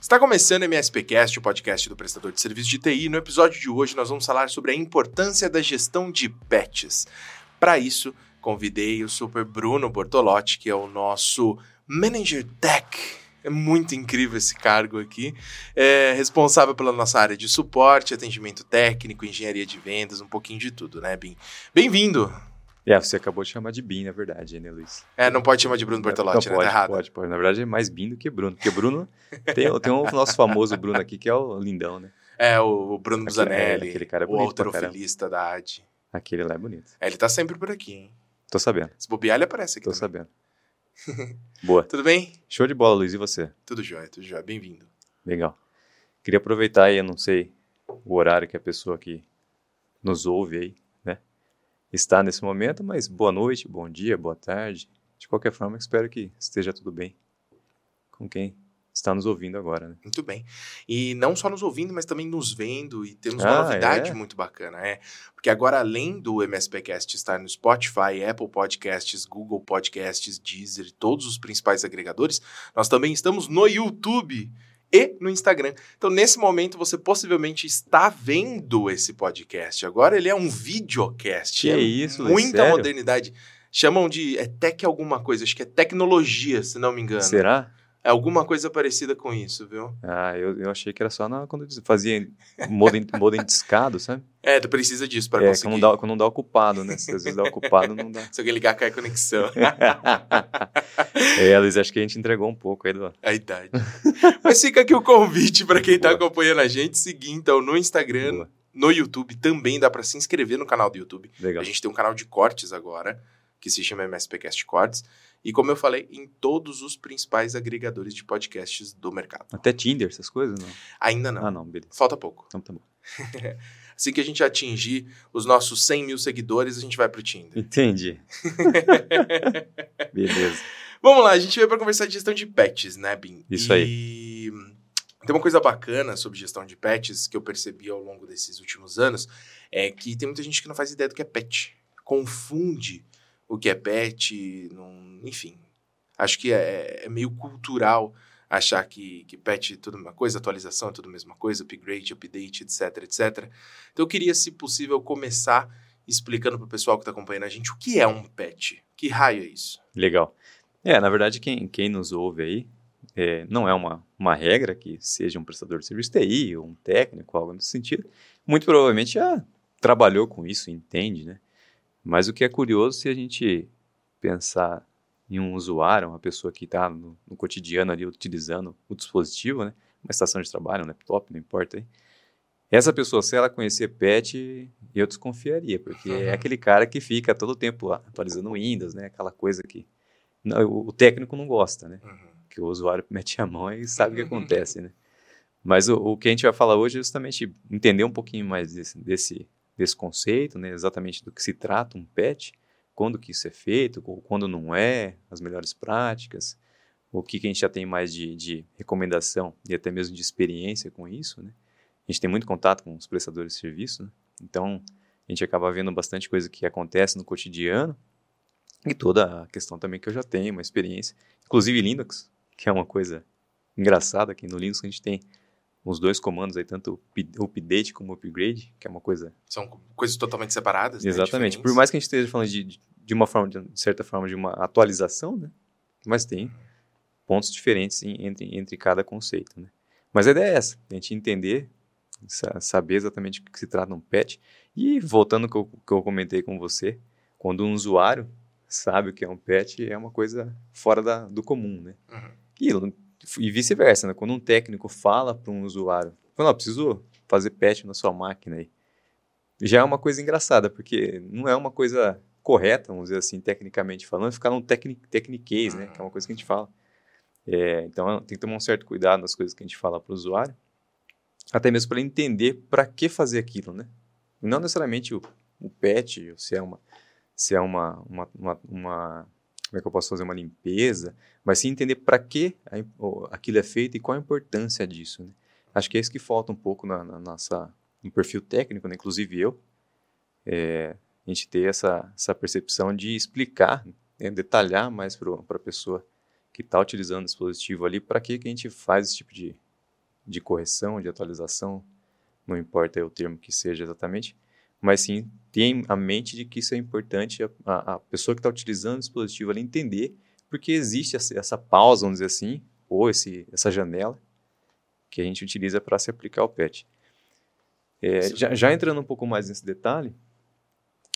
Está começando o MSPcast, o podcast do prestador de serviço de TI. No episódio de hoje, nós vamos falar sobre a importância da gestão de patches. Para isso, convidei o super Bruno Bortolotti, que é o nosso Manager Tech. É muito incrível esse cargo aqui. É responsável pela nossa área de suporte, atendimento técnico, engenharia de vendas, um pouquinho de tudo, né, Bim? Bem-vindo! É, você acabou de chamar de Bin, na verdade, né, Luiz? É, não pode chamar de Bruno Bortolotti, não, né? Pode, Tá errado. pode, pode. Na verdade, é mais Bin do que Bruno. Porque Bruno tem, tem o nosso famoso Bruno aqui, que é o lindão, né? É, o Bruno Aquele- Busanelli, é, aquele cara é o bonito pra autorofilista da AD. Aquele lá é bonito. É, ele tá sempre por aqui, hein? Tô sabendo, Se bobear, ele aparece aqui tô também. sabendo. Boa. Tudo bem? Show de bola, Luiz. E você? Tudo jóia, tudo jóia. Bem-vindo. Legal. Queria aproveitar aí, eu não sei o horário que a pessoa que nos ouve aí? Está nesse momento, mas boa noite, bom dia, boa tarde. De qualquer forma, espero que esteja tudo bem com quem está nos ouvindo agora, né? Muito bem. E não só nos ouvindo, mas também nos vendo. E temos uma Ah, novidade é? muito bacana, é. Porque agora, além do MSPcast estar no Spotify, Apple Podcasts, Google Podcasts, Deezer, todos os principais agregadores, nós também estamos no YouTube e no Instagram. Então, nesse momento, você possivelmente está vendo esse podcast. Agora ele é um videocast. Que é isso, Muita modernidade. Chamam de. É tech alguma coisa, acho que é tecnologia, se não me engano. Será? É alguma coisa parecida com isso, viu? Ah, eu, eu achei que era só na, quando eu fazia modem, modem discado, sabe? É, tu precisa disso para É, conseguir. quando não, dá, quando não dá ocupado, né? Se às vezes dá ocupado, não dá. Se alguém ligar, cai a conexão. é, Luiz, acho que a gente entregou um pouco aí do... a idade. Mas fica aqui o convite para quem tá Boa. acompanhando a gente, seguir então no Instagram, Boa. no YouTube, também dá para se inscrever no canal do YouTube. Legal. A gente tem um canal de cortes agora, que se chama MSPcast Cortes. E como eu falei, em todos os principais agregadores de podcasts do mercado. Até Tinder, essas coisas, não? Ainda não. Ah, não, beleza. Falta pouco. Então tá bom. Assim que a gente atingir os nossos 100 mil seguidores, a gente vai pro Tinder. Entendi. beleza. Vamos lá, a gente veio para conversar de gestão de patches, né, Bim? Isso aí. E tem uma coisa bacana sobre gestão de patches que eu percebi ao longo desses últimos anos, é que tem muita gente que não faz ideia do que é patch. Confunde o que é patch, não... enfim. Acho que é, é meio cultural achar que, que patch é tudo a mesma coisa, atualização é tudo a mesma coisa, upgrade, update, etc, etc. Então eu queria, se possível, começar explicando para o pessoal que está acompanhando a gente o que é um patch. Que raio é isso? Legal. É, na verdade, quem, quem nos ouve aí, é, não é uma, uma regra que seja um prestador de serviço TI ou um técnico, algo nesse sentido. Muito provavelmente já trabalhou com isso, entende, né? Mas o que é curioso se a gente pensar em um usuário, uma pessoa que está no, no cotidiano ali utilizando o dispositivo, né? Uma estação de trabalho, um laptop, não importa aí. Essa pessoa, se ela conhecer PET, eu desconfiaria, porque Uhum. é aquele cara que fica todo tempo atualizando o Windows, né? Aquela coisa que não, o o técnico não gosta, né? Uhum. Que o usuário mete a mão e sabe o que acontece, né? Mas o, o que a gente vai falar hoje é justamente entender um pouquinho mais desse, desse, desse conceito, né? Exatamente do que se trata um PET, quando que isso é feito, ou quando não é, as melhores práticas, o que, que a gente já tem mais de, de recomendação e até mesmo de experiência com isso, né? A gente tem muito contato com os prestadores de serviço, né? Então, a gente acaba vendo bastante coisa que acontece no cotidiano e toda a questão também que eu já tenho, uma experiência, inclusive Linux, que é uma coisa engraçada, que no Linux a gente tem os dois comandos aí, tanto o update como o upgrade, que é uma coisa São coisas totalmente separadas. né? Exatamente. Por Diferentes. mais que a gente esteja falando de, de- uma forma, de, certa forma, de uma atualização, né? Mas tem pontos diferentes em- entre, entre cada conceito, né? Mas a ideia é essa, a gente entender, sa- saber exatamente o que se trata um patch. E voltando ao que eu, que eu comentei com você, quando um usuário sabe o que é um patch, é uma coisa fora da, do comum, né? Uhum. E, e vice-versa, né? Quando um técnico fala para um usuário, não, preciso fazer patch na sua máquina aí. Já é uma coisa engraçada, porque não é uma coisa correta, vamos dizer assim, tecnicamente falando, ficar num techniquez, né? Que é uma coisa que a gente fala. É, então, tem que tomar um certo cuidado nas coisas que a gente fala para o usuário, até mesmo para entender para que fazer aquilo, né? Não necessariamente o, o patch, se é uma, se é uma, uma, uma, uma- como é que eu posso fazer uma limpeza, mas sim entender para que aquilo é feito e qual a importância disso. Né? Acho que é isso que falta um pouco na, na nossa, no perfil técnico, né? inclusive eu, é, a gente ter essa, essa percepção de explicar, né? detalhar mais para a pessoa que está utilizando o dispositivo ali, para que, que a gente faz esse tipo de, de correção, de atualização, não importa o termo que seja exatamente, mas sim tem a mente de que isso é importante a, a, a pessoa que está utilizando o dispositivo ali entender porque existe essa, essa, pausa, vamos dizer assim, ou esse, essa janela que a gente utiliza para se aplicar o PET. É, já, já, entrando um pouco mais nesse detalhe,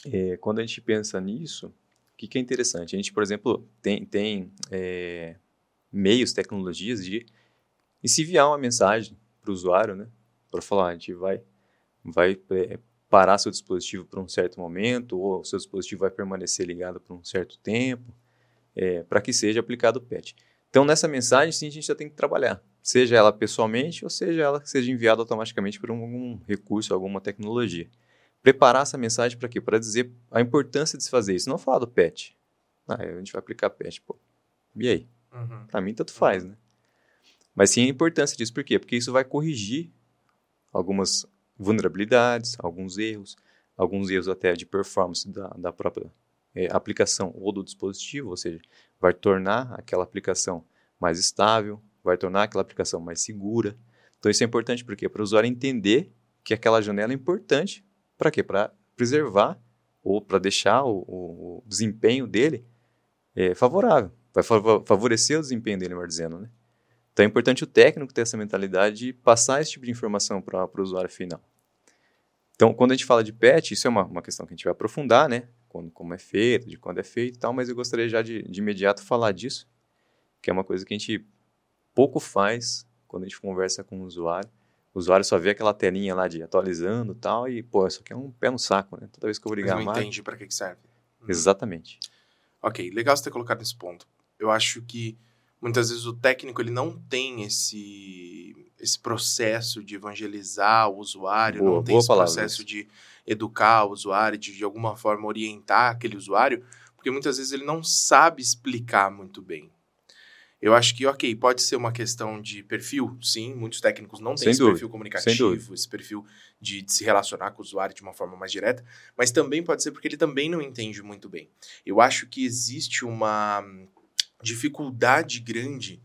é, quando a gente pensa nisso, o que, que, é interessante? A gente, por exemplo, tem, tem é, meios, tecnologias de enviar uma mensagem para o usuário, né? Para falar, a gente vai, vai é, parar seu dispositivo por um certo momento, ou o seu dispositivo vai permanecer ligado por um certo tempo, é, para que seja aplicado o PET. Então, nessa mensagem, sim, a gente já tem que trabalhar, seja ela pessoalmente ou seja ela que seja enviada automaticamente por algum recurso, alguma tecnologia. Preparar essa mensagem para quê? Para dizer a importância de se fazer isso. Não falar do PET. Ah, a gente vai aplicar PET. Pô, e aí? Uhum. Para mim, tanto faz, né? Mas sim a importância disso. Por quê? Porque isso vai corrigir algumas vulnerabilidades, alguns erros, alguns erros até de performance da, da própria é, aplicação ou do dispositivo, ou seja, vai tornar aquela aplicação mais estável, vai tornar aquela aplicação mais segura. Então isso é importante porque para o usuário entender que aquela janela é importante para quê? Para preservar ou para deixar o, o, o, desempenho dele é, favorável, vai favorecer o desempenho dele, melhor dizendo, né? Então é importante o técnico ter essa mentalidade de passar esse tipo de informação para o usuário final. Então, quando a gente fala de PET, isso é uma, uma questão que a gente vai aprofundar, né? Quando, como é feito, de quando é feito e tal, mas eu gostaria já de, de imediato falar disso, que é uma coisa que a gente pouco faz quando a gente conversa com o usuário. O usuário só vê aquela telinha lá de atualizando e tal, e, pô, isso aqui é um pé no saco, né? Toda vez que eu vou ligar não entende para que, que serve. Exatamente. Ok, legal você ter colocado nesse ponto. Eu acho que muitas vezes o técnico ele não tem esse esse processo de evangelizar o usuário, boa, não tem esse processo de educar o usuário, de de alguma forma orientar aquele usuário, porque muitas vezes ele não sabe explicar muito bem. Eu acho que, ok, pode ser uma questão de perfil, sim, muitos técnicos não têm esse dúvida. perfil comunicativo, esse perfil de, de, se relacionar com o usuário de uma forma mais direta, mas também pode ser porque ele também não entende muito bem. Eu acho que existe uma dificuldade grande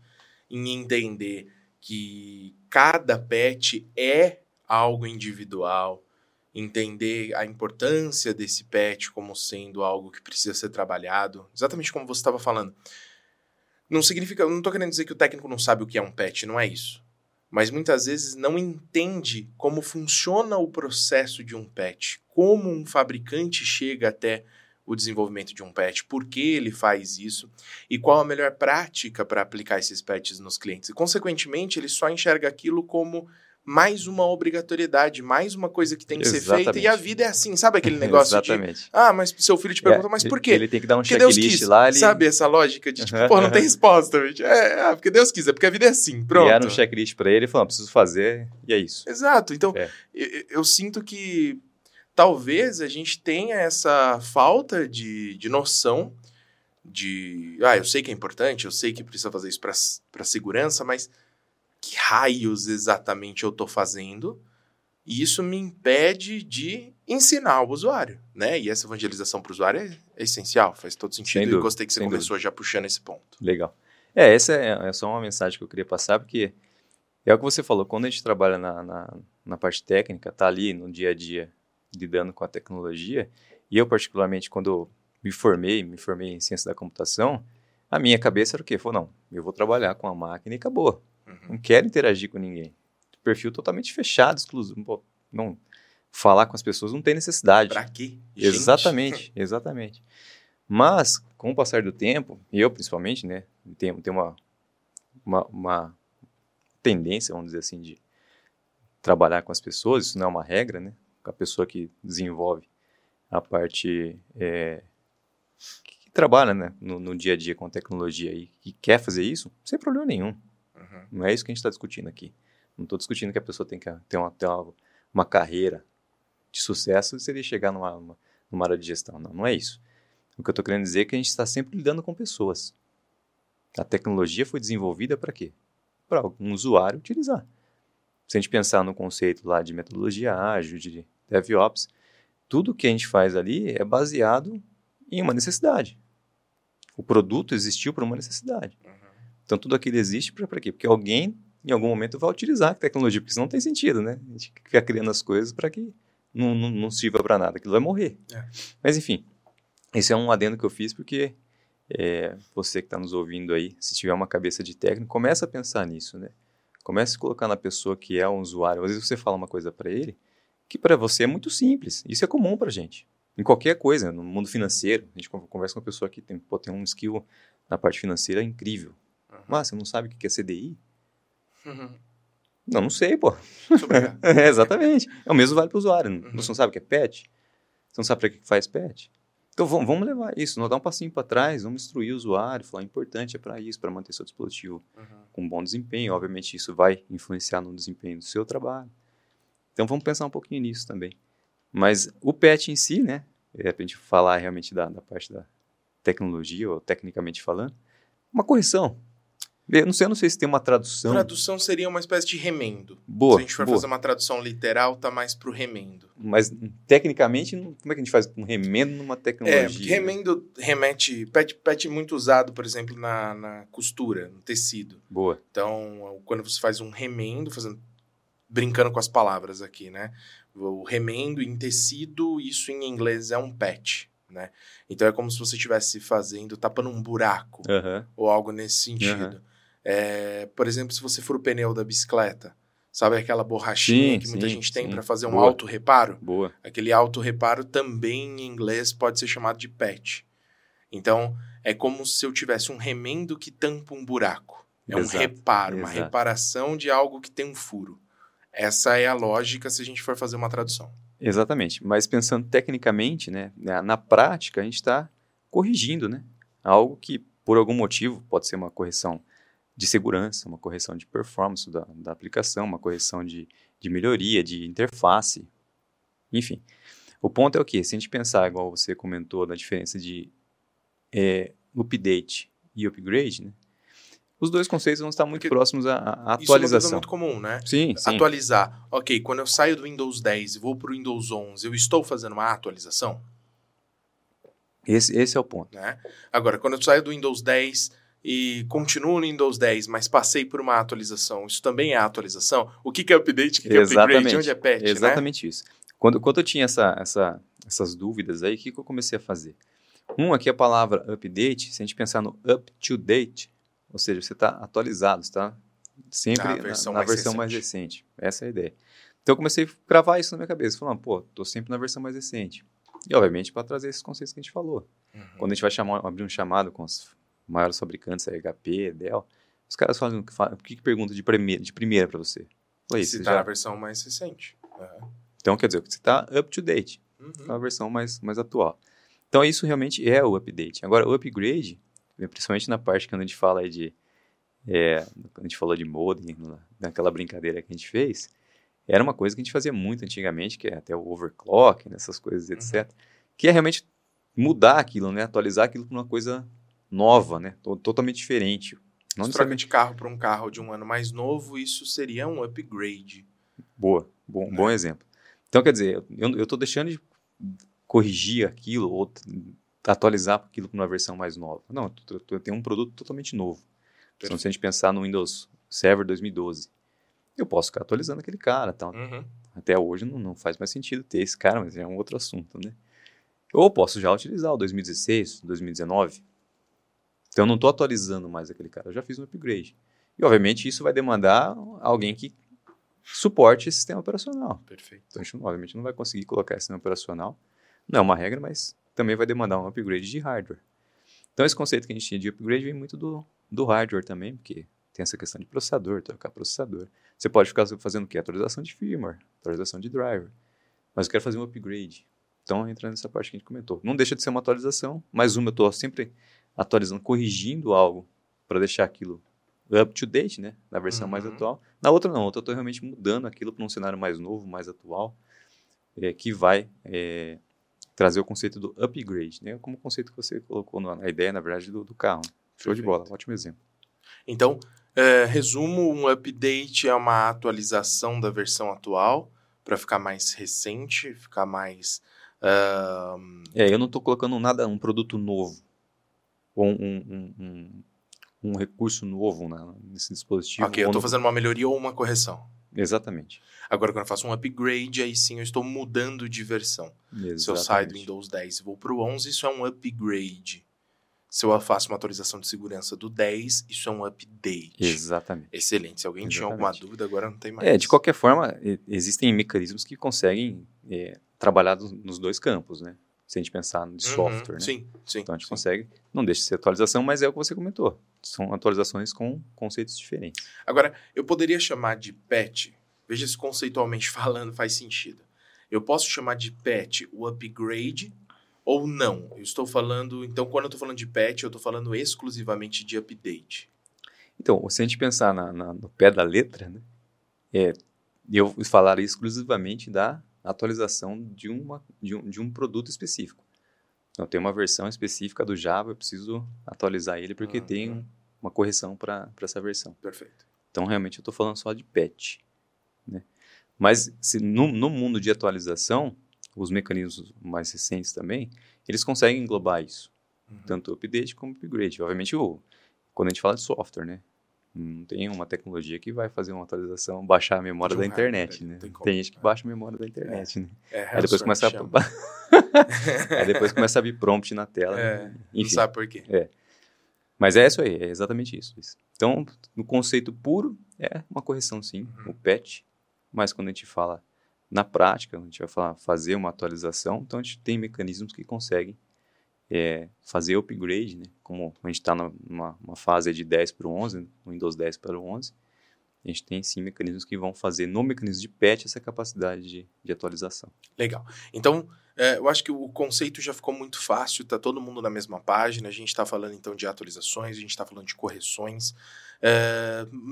em entender que cada pet é algo individual, entender a importância desse pet como sendo algo que precisa ser trabalhado, exatamente como você estava falando. Não significa, não estou querendo dizer que o técnico não sabe o que é um pet, não é isso. Mas muitas vezes não entende como funciona o processo de um pet, como um fabricante chega até o desenvolvimento de um patch, por que ele faz isso e qual a melhor prática para aplicar esses patches nos clientes. E, consequentemente, ele só enxerga aquilo como mais uma obrigatoriedade, mais uma coisa que tem que Exatamente. ser feita. E a vida é assim, sabe aquele negócio Exatamente. de... Ah, mas seu filho te pergunta, é, mas por quê? Ele tem que dar um checklist lá. Ele... Sabe essa lógica de, tipo, pô, não tem resposta. É, ah, porque Deus quis, é porque a vida é assim, pronto. Criaram um checklist para ele e falaram, preciso fazer, e é isso. Exato. Então, é. eu, eu sinto que talvez a gente tenha essa falta de, de noção de. Ah, eu sei que é importante, eu sei que precisa fazer isso para segurança, mas que raios exatamente eu estou fazendo? E isso me impede de ensinar o usuário, né? E essa evangelização para o usuário é, é, essencial, faz todo sentido. Dúvida, e gostei que você começou dúvida. já puxando esse ponto. Legal. É, essa é, é, só uma mensagem que eu queria passar, porque é o que você falou, quando a gente trabalha na, na, na parte técnica, tá ali no dia a dia, lidando com a tecnologia, e eu particularmente quando me formei, me formei em ciência da computação, a minha cabeça era o quê? Falou, não, eu vou trabalhar com a máquina e acabou. Uhum. Não quero interagir com ninguém. Perfil totalmente fechado, exclusivo. Não falar com as pessoas não tem necessidade. Pra quê? Gente. Exatamente, exatamente. Mas, com o passar do tempo, eu principalmente, né, tenho, tenho uma, uma, uma tendência, vamos dizer assim, de trabalhar com as pessoas, isso não é uma regra, né? A pessoa que desenvolve a parte é, que, trabalha né, no, no, dia a dia com a tecnologia e que quer fazer isso, sem problema nenhum. Uhum. Não é isso que a gente está discutindo aqui. Não estou discutindo que a pessoa tem que ter uma, ter uma, uma carreira de sucesso se ele chegar numa, uma, numa área de gestão. Não, não é isso. O que eu estou querendo dizer é que a gente está sempre lidando com pessoas. A tecnologia foi desenvolvida para quê? Para um usuário utilizar. Se a gente pensar no conceito lá de metodologia ágil, de DevOps, tudo que a gente faz ali é baseado em uma necessidade. O produto existiu por uma necessidade. Uhum. Então tudo aquilo existe para quê? Porque alguém em algum momento vai utilizar a tecnologia, porque senão não tem sentido, né? A gente fica criando as coisas para que não, não, não sirva para nada, aquilo vai morrer. É. Mas enfim, esse é um adendo que eu fiz porque é, você que está nos ouvindo aí, se tiver uma cabeça de técnico, começa a pensar nisso, né? Comece a colocar na pessoa que é um usuário. Às vezes você fala uma coisa para ele que para você é muito simples. Isso é comum para gente. Em qualquer coisa, no mundo financeiro, a gente conversa com uma pessoa que tem, pô, tem um skill na parte financeira incrível. Uhum. Mas você não sabe o que é CDI? Uhum. Não, não sei, pô. É, exatamente. É o mesmo vale para o usuário. Uhum. Você não sabe o que é PET? Você não sabe para que faz PET? Então vamos, vamos levar isso, nós dar um passinho para trás, vamos instruir o usuário, falar, importante é para isso, para manter seu dispositivo Uhum. com bom desempenho. Obviamente, isso vai influenciar no desempenho do seu trabalho. Então, vamos pensar um pouquinho nisso também. Mas o PET em si, né? É para a gente falar realmente da, da parte da tecnologia, ou tecnicamente falando, uma correção. Eu não sei, eu não sei se tem uma tradução Tradução seria uma espécie de remendo. boa, Se a gente for boa. fazer uma tradução literal, tá mais pro remendo. mas tecnicamente, como é que a gente faz um remendo numa tecnologia? É, remendo remete. Pet, pet é muito usado, por exemplo, na, na costura, no tecido. Boa. Então, quando você faz um remendo, fazendo, brincando com as palavras aqui, né? O remendo em tecido, isso em inglês é um patch, né? Então é como se você estivesse fazendo, tapando um buraco, ou algo nesse sentido. É, por exemplo, se você for o pneu da bicicleta, sabe aquela borrachinha Sim, que muita sim, gente tem para fazer um Boa. auto reparo? Boa. Aquele auto-reparo também em inglês pode ser chamado de patch. Então, é como se eu tivesse um remendo que tampa um buraco. É um Exato, reparo, uma exato. reparação de algo que tem um furo. Essa é a lógica se a gente for fazer uma tradução. Exatamente. Mas pensando tecnicamente, né, na, na prática, a gente está corrigindo, né? Algo que, por algum motivo, pode ser uma correção de segurança, uma correção de performance da, da aplicação, uma correção de, de melhoria, de interface, enfim. O ponto é o quê? Se a gente pensar, igual você comentou, na diferença de é, update e upgrade, né? Os dois conceitos vão estar muito Porque próximos à, à Isso é uma coisa atualização. muito comum, né? Sim, sim. Atualizar. Ok, quando eu saio do Windows 10 e vou para o Windows 11, eu estou fazendo uma atualização? Esse, esse é o ponto. né? Agora, quando eu saio do Windows 10 e continuo no Windows 10, mas passei por uma atualização, isso também é atualização? O que, que é update? O que, que é upgrade? Exatamente. Onde é patch, né? Exatamente isso. Quando, quando eu tinha essa, essa, essas dúvidas aí, o que, que eu comecei a fazer? Um aqui a palavra update, se a gente pensar no up to date, ou seja, você está atualizado, está sempre Na na, versão na mais versão mais recente. recente. Essa é a ideia. Então eu comecei a gravar isso na minha cabeça, falando, pô, tô sempre na versão mais recente. E obviamente para trazer esses conceitos que a gente falou. Uhum. Quando a gente vai chamar, abrir um chamado com os maiores fabricantes, a HP, Dell, os caras falam, o que, que pergunta de primeira, de primeira para você? Falei, Se você tá já- na versão mais recente. Uhum. Então, quer dizer, você está up to date, Uhum. é uma versão mais, mais atual. Então, isso realmente é o update. Agora, o upgrade, principalmente na parte que a gente fala de. É, quando a gente falou de modem, na- naquela brincadeira que a gente fez, era uma coisa que a gente fazia muito antigamente, que é até o overclock, nessas coisas, etc. Que é realmente mudar aquilo, né? Atualizar aquilo para uma coisa nova, né? To- Totalmente diferente. Não Se troca de carro para um carro de um ano mais novo, isso seria um upgrade. Boa, bom, bom exemplo. Então, quer dizer, eu estou deixando de corrigir aquilo ou atualizar aquilo para uma versão mais nova. Não, eu, eu tenho um produto totalmente novo. Então, se a gente pensar no Windows Server 2012, eu posso ficar atualizando aquele cara. Tal. Uhum. Até hoje não, não faz mais sentido ter esse cara, mas é um outro assunto, né? Ou posso já utilizar o 2016, 2019. Então, eu não estou atualizando mais aquele cara, eu já fiz um upgrade. E, obviamente, isso vai demandar alguém que suporte esse sistema operacional. Perfeito. Então, a gente, obviamente, não vai conseguir colocar esse sistema operacional. Não é uma regra, mas também vai demandar um upgrade de hardware. Então, esse conceito que a gente tinha de upgrade vem muito do, do hardware também, porque tem essa questão de processador, trocar processador. Você pode ficar fazendo o quê? Atualização de firmware, atualização de driver. Mas eu quero fazer um upgrade. Então, entra nessa parte que a gente comentou. Não deixa de ser uma atualização, mas uma eu estou sempre atualizando, corrigindo algo para deixar aquilo up to date, né? Na versão mais Uhum. atual. Na outra não, outra eu estou realmente mudando aquilo para um cenário mais novo, mais atual, é, que vai é, trazer o conceito do upgrade, né? Como o conceito que você colocou na, ideia, na verdade, do, do carro. Show de Perfeito. bola, ótimo exemplo. Então, é, resumo, um update é uma atualização da versão atual para ficar mais recente, ficar mais... ahn, É, eu não estou colocando nada, um produto novo, um, um- um- um recurso novo na, nesse dispositivo. Ok, eu estou fazendo uma melhoria ou uma correção. Exatamente. Agora, quando eu faço um upgrade, aí sim eu estou mudando de versão. Exatamente. Se eu saio do Windows 10 e vou para o 11, isso é um upgrade. Se eu faço uma atualização de segurança do 10, isso é um update. Exatamente. Excelente. Se alguém tinha Exatamente. alguma dúvida, agora não tem mais. É, de qualquer forma, existem mecanismos que conseguem é, trabalhar nos dois campos, né? Se a gente pensar no de Uhum, software, né? Sim, sim. Então a gente sim. consegue, não deixa de ser atualização, mas é o que você comentou. São atualizações com conceitos diferentes. Agora, eu poderia chamar de patch, veja se conceitualmente falando faz sentido. Eu posso chamar de patch o upgrade ou não? Eu estou falando, então quando eu estou falando de patch, eu estou falando exclusivamente de update. Então, se a gente pensar na- na- no pé da letra, né? É, eu falaria exclusivamente da atualização de, uma, de, um, de um produto específico. Então, tem uma versão específica do Java, eu preciso atualizar ele porque Uhum. tem um- uma correção para essa versão. Perfeito. Então, realmente, eu estou falando só de patch. Né? Mas, se, no, no mundo de atualização, os mecanismos mais recentes também, eles conseguem englobar isso. Uhum. Tanto update como upgrade. Obviamente, o, quando a gente fala de software, né? Não tem uma tecnologia que vai fazer uma atualização, baixar a memória da internet, né? não tem como. Tem gente que É. baixa a memória da internet, né? É, Aí depois começa a... Aí depois começa a vir prompt na tela. É, né? não Enfim. sabe por quê. Mas é isso aí, é exatamente isso. isso. Então, no conceito puro, é uma correção sim, Uhum. o patch. Mas quando a gente fala na prática, a gente vai falar fazer uma atualização, então a gente tem mecanismos que conseguem é, fazer upgrade, né? Como a gente está numa uma fase de 10 para o 11, no Windows 10 para o 11, a gente tem sim mecanismos que vão fazer no mecanismo de patch essa capacidade de, de atualização. Legal. Então, é, eu acho que o conceito já ficou muito fácil, tá todo mundo na mesma página. A gente está falando então de atualizações, a gente está falando de correções.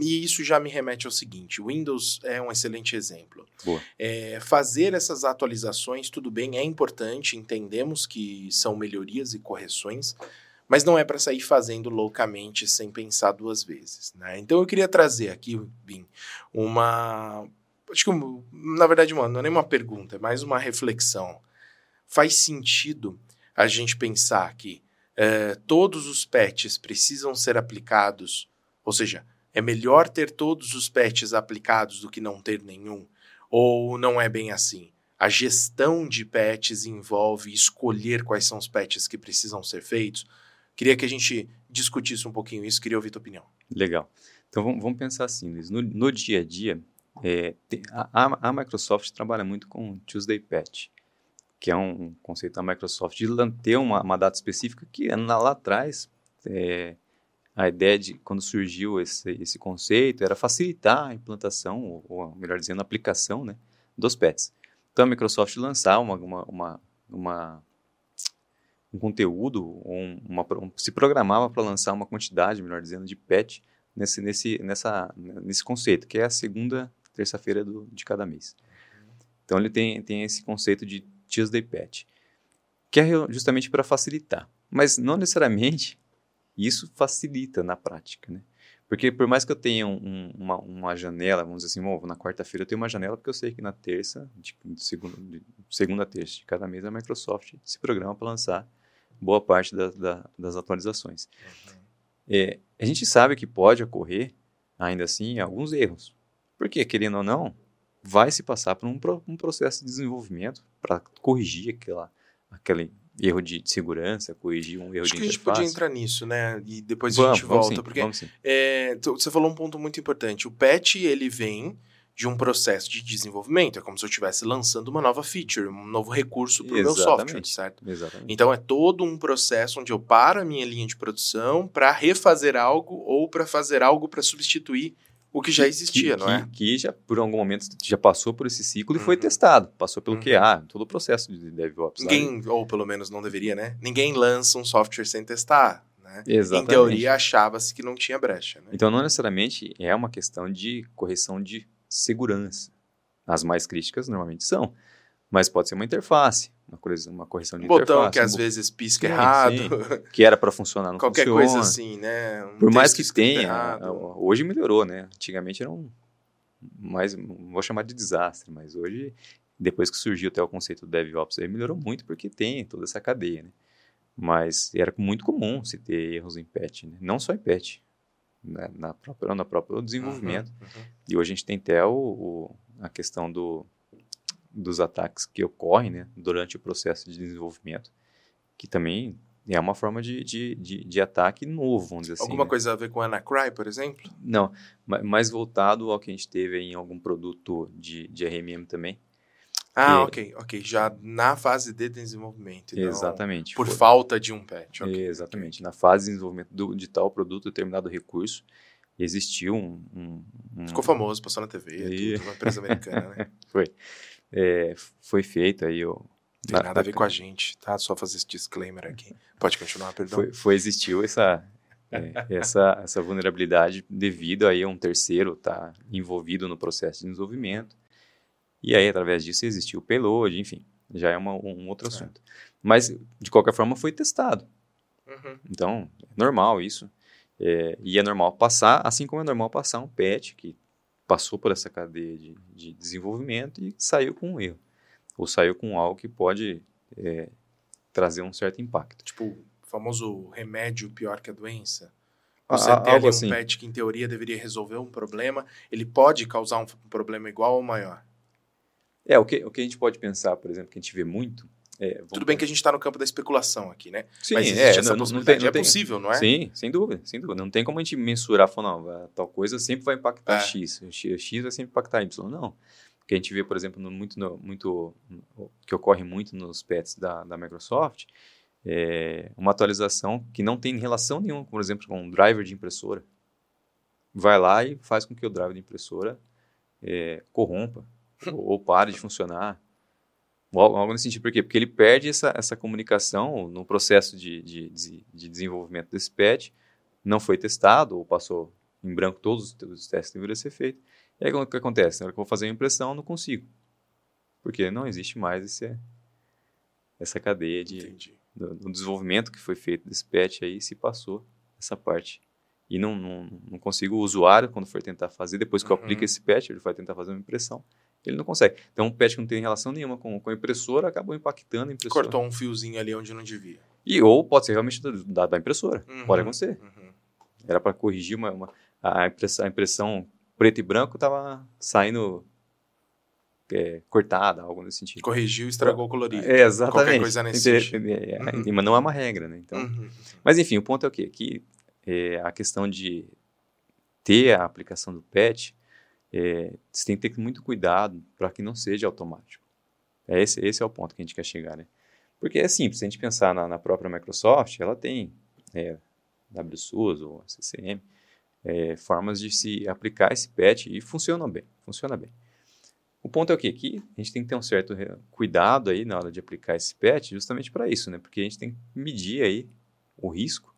E isso já me remete ao seguinte: o Windows é um excelente exemplo. É, fazer essas atualizações, tudo bem, é importante, entendemos que são melhorias e correções, mas não é para sair fazendo loucamente sem pensar duas vezes. Né? Então eu queria trazer aqui, Bim, uma. Acho que, na verdade, mano, não é nem uma pergunta, é mais uma reflexão. Faz sentido a gente pensar que eh, todos os patches precisam ser aplicados, ou seja, é melhor ter todos os patches aplicados do que não ter nenhum? Ou não é bem assim? A gestão de patches envolve escolher quais são os patches que precisam ser feitos? Queria que a gente discutisse um pouquinho isso, queria ouvir tua opinião. Legal. Então vamos, pensar assim, Luiz. No, no dia a dia, é, a, a- Microsoft trabalha muito com Tuesday Patch, que é um conceito da Microsoft de ter uma, uma data específica que na- lá atrás é, a ideia de quando surgiu esse, esse conceito era facilitar a implantação, ou, ou melhor dizendo, a aplicação né, dos patches. Então a Microsoft lançar uma, uma, uma, uma- um conteúdo, um- uma, um- se programava para lançar uma quantidade, melhor dizendo, de patch nesse, nesse, nessa, nesse conceito, que é a segunda terça-feira de cada mês. Então ele tem, tem esse conceito de Tuesday Patch, que é justamente para facilitar. Mas não necessariamente isso facilita na prática, né? Porque por mais que eu tenha um- um- uma, uma janela, vamos dizer assim, bom, na quarta-feira eu tenho uma janela porque eu sei que na terça, de, de segunda, de segunda a terça de cada mês a Microsoft se programa para lançar boa parte da- da- das atualizações. É, a gente sabe que pode ocorrer, ainda assim, alguns erros. Porque, querendo ou não, vai se passar por um, um processo de desenvolvimento para corrigir aquela, aquele erro de, segurança, corrigir um erro Acho de que a gente interface. podia entrar nisso, né? E depois a vamos, gente vamos volta, sim, porque. É, você falou um ponto muito importante. O patch, ele vem de um processo de desenvolvimento. É como se eu estivesse lançando uma nova feature, um novo recurso para o meu software, certo? Exatamente. Então é todo um processo onde eu paro a minha linha de produção para refazer algo ou para fazer algo para substituir o que já existia, que, não é? que, que já, por algum momento, já passou por esse ciclo e foi Uhum. testado. Passou pelo Uhum. QA, todo o processo de DevOps. sabe? Ninguém, ou pelo menos não deveria, né? Ninguém lança um software sem testar, né? Exatamente. Em teoria, achava-se que não tinha brecha, né? Então, não necessariamente é uma questão de correção de segurança. As mais críticas normalmente são. Mas pode ser uma interface, uma, correção- uma correção de Um botão interface. que às um bo- vezes pisca Sim, errado, sim. que era para funcionar, não qualquer funciona. coisa assim, né? Um Por mais que tenha, errado. hoje melhorou, né? Antigamente era um mais, vou chamar de desastre, mas hoje, depois que surgiu até o conceito do DevOps, aí melhorou muito porque tem toda essa cadeia, né? Mas era muito comum se ter erros em patch, né? Não só em patch, né, na própria, no próprio desenvolvimento. Uhum, uhum. E hoje a gente tem até o, o, a questão do, dos ataques que ocorrem né, durante o processo de desenvolvimento, que também é uma forma de, de, de, de ataque novo, vamos dizer assim. Alguma né? coisa a ver com Anacry, por exemplo? Não, ma- mais voltado ao que a gente teve em algum produto de, de RMM também. Ah, É. ok, ok. Já na fase de desenvolvimento. e não Exatamente. Por Foi- falta de um patch. ok. Exatamente. Na fase de desenvolvimento do, de tal produto, determinado recurso, existiu um... um- um- Ficou famoso, passou na TV, E- tudo, uma empresa americana, né? é, foi feito aí... O, Tem na- nada a ver com a gente, tá? Só fazer esse disclaimer aqui. Pode continuar, perdão. foi, foi existiu essa, é, essa, essa vulnerabilidade devido aí a um terceiro estar envolvido no processo de desenvolvimento. E aí, através disso, existiu o payload, enfim, já é uma- um outro É. assunto. Mas, de qualquer forma, foi testado. Uhum. Então, é normal isso. É, e é normal passar, assim como é normal passar um patch que passou por essa cadeia de, de desenvolvimento e saiu com um erro. Ou saiu com algo que pode é, trazer um certo impacto. Tipo, o famoso remédio pior que a doença. Ah, Você ah, tem ali um assim. patch que, em teoria, deveria resolver um problema, ele pode causar um um problema igual ou maior. É, o que, o que a gente pode pensar, por exemplo, que a gente vê muito. É, Tudo bem que a gente está no campo da especulação aqui, né? Sim, Mas existe é, essa não- não tem- não é tem- possível, não é? Sim, sem dúvida, sem dúvida. Não tem como a gente mensurar, falar, não, tal coisa sempre vai impactar É. X, X, vai sempre impactar Y. Não. Que a gente vê, por exemplo, no, muito, no- muito, que ocorre muito nos pets da, da Microsoft, é uma atualização que não tem relação nenhuma, por exemplo, com um driver de impressora. Vai lá e faz com que o driver de impressora é, corrompa ou, ou pare de funcionar. Algo nesse sentido. Por quê? Porque ele perde essa, essa comunicação no processo de, de, de- de desenvolvimento desse patch, não foi testado, ou passou em branco todos os- testes que deveriam ser feitos. E aí o que acontece? Na hora que eu vou fazer a impressão, eu não consigo. Porque não existe mais esse, essa cadeia de, do, do desenvolvimento que foi feito desse patch aí, se passou essa parte. E não, não, não consigo, o usuário, quando for tentar fazer, depois que eu Uhum. aplico esse patch, ele vai tentar fazer uma impressão, ele não consegue. Então, um patch que não tem relação nenhuma com, com a impressora acabou impactando a impressora. Cortou um fiozinho ali onde não devia. E ou pode ser realmente da, da, impressora. Uhum, Pode acontecer. uhum. Era para corrigir uma, uma- a, impressão, a impressão preto e branco estava saindo é, cortada, algo nesse sentido. Corrigiu e estragou o colorido. É, exatamente. Qualquer coisa nesse sentido. é, é, Uhum. Mas não é uma regra, né? Então, Uhum. Mas enfim, o ponto é o quê? Que é, a questão de ter a aplicação do patch, é, você tem que ter muito cuidado para que não seja automático. É esse, esse é o ponto que a gente quer chegar, né? Porque é simples, se a gente pensar na, na própria Microsoft, ela tem é, WSUS ou CCM, é, formas de se aplicar esse patch e funciona bem, funciona bem. O ponto é o quê? Que a gente tem que ter um certo cuidado aí na hora de aplicar esse patch justamente para isso, né? Porque a gente tem que medir aí o risco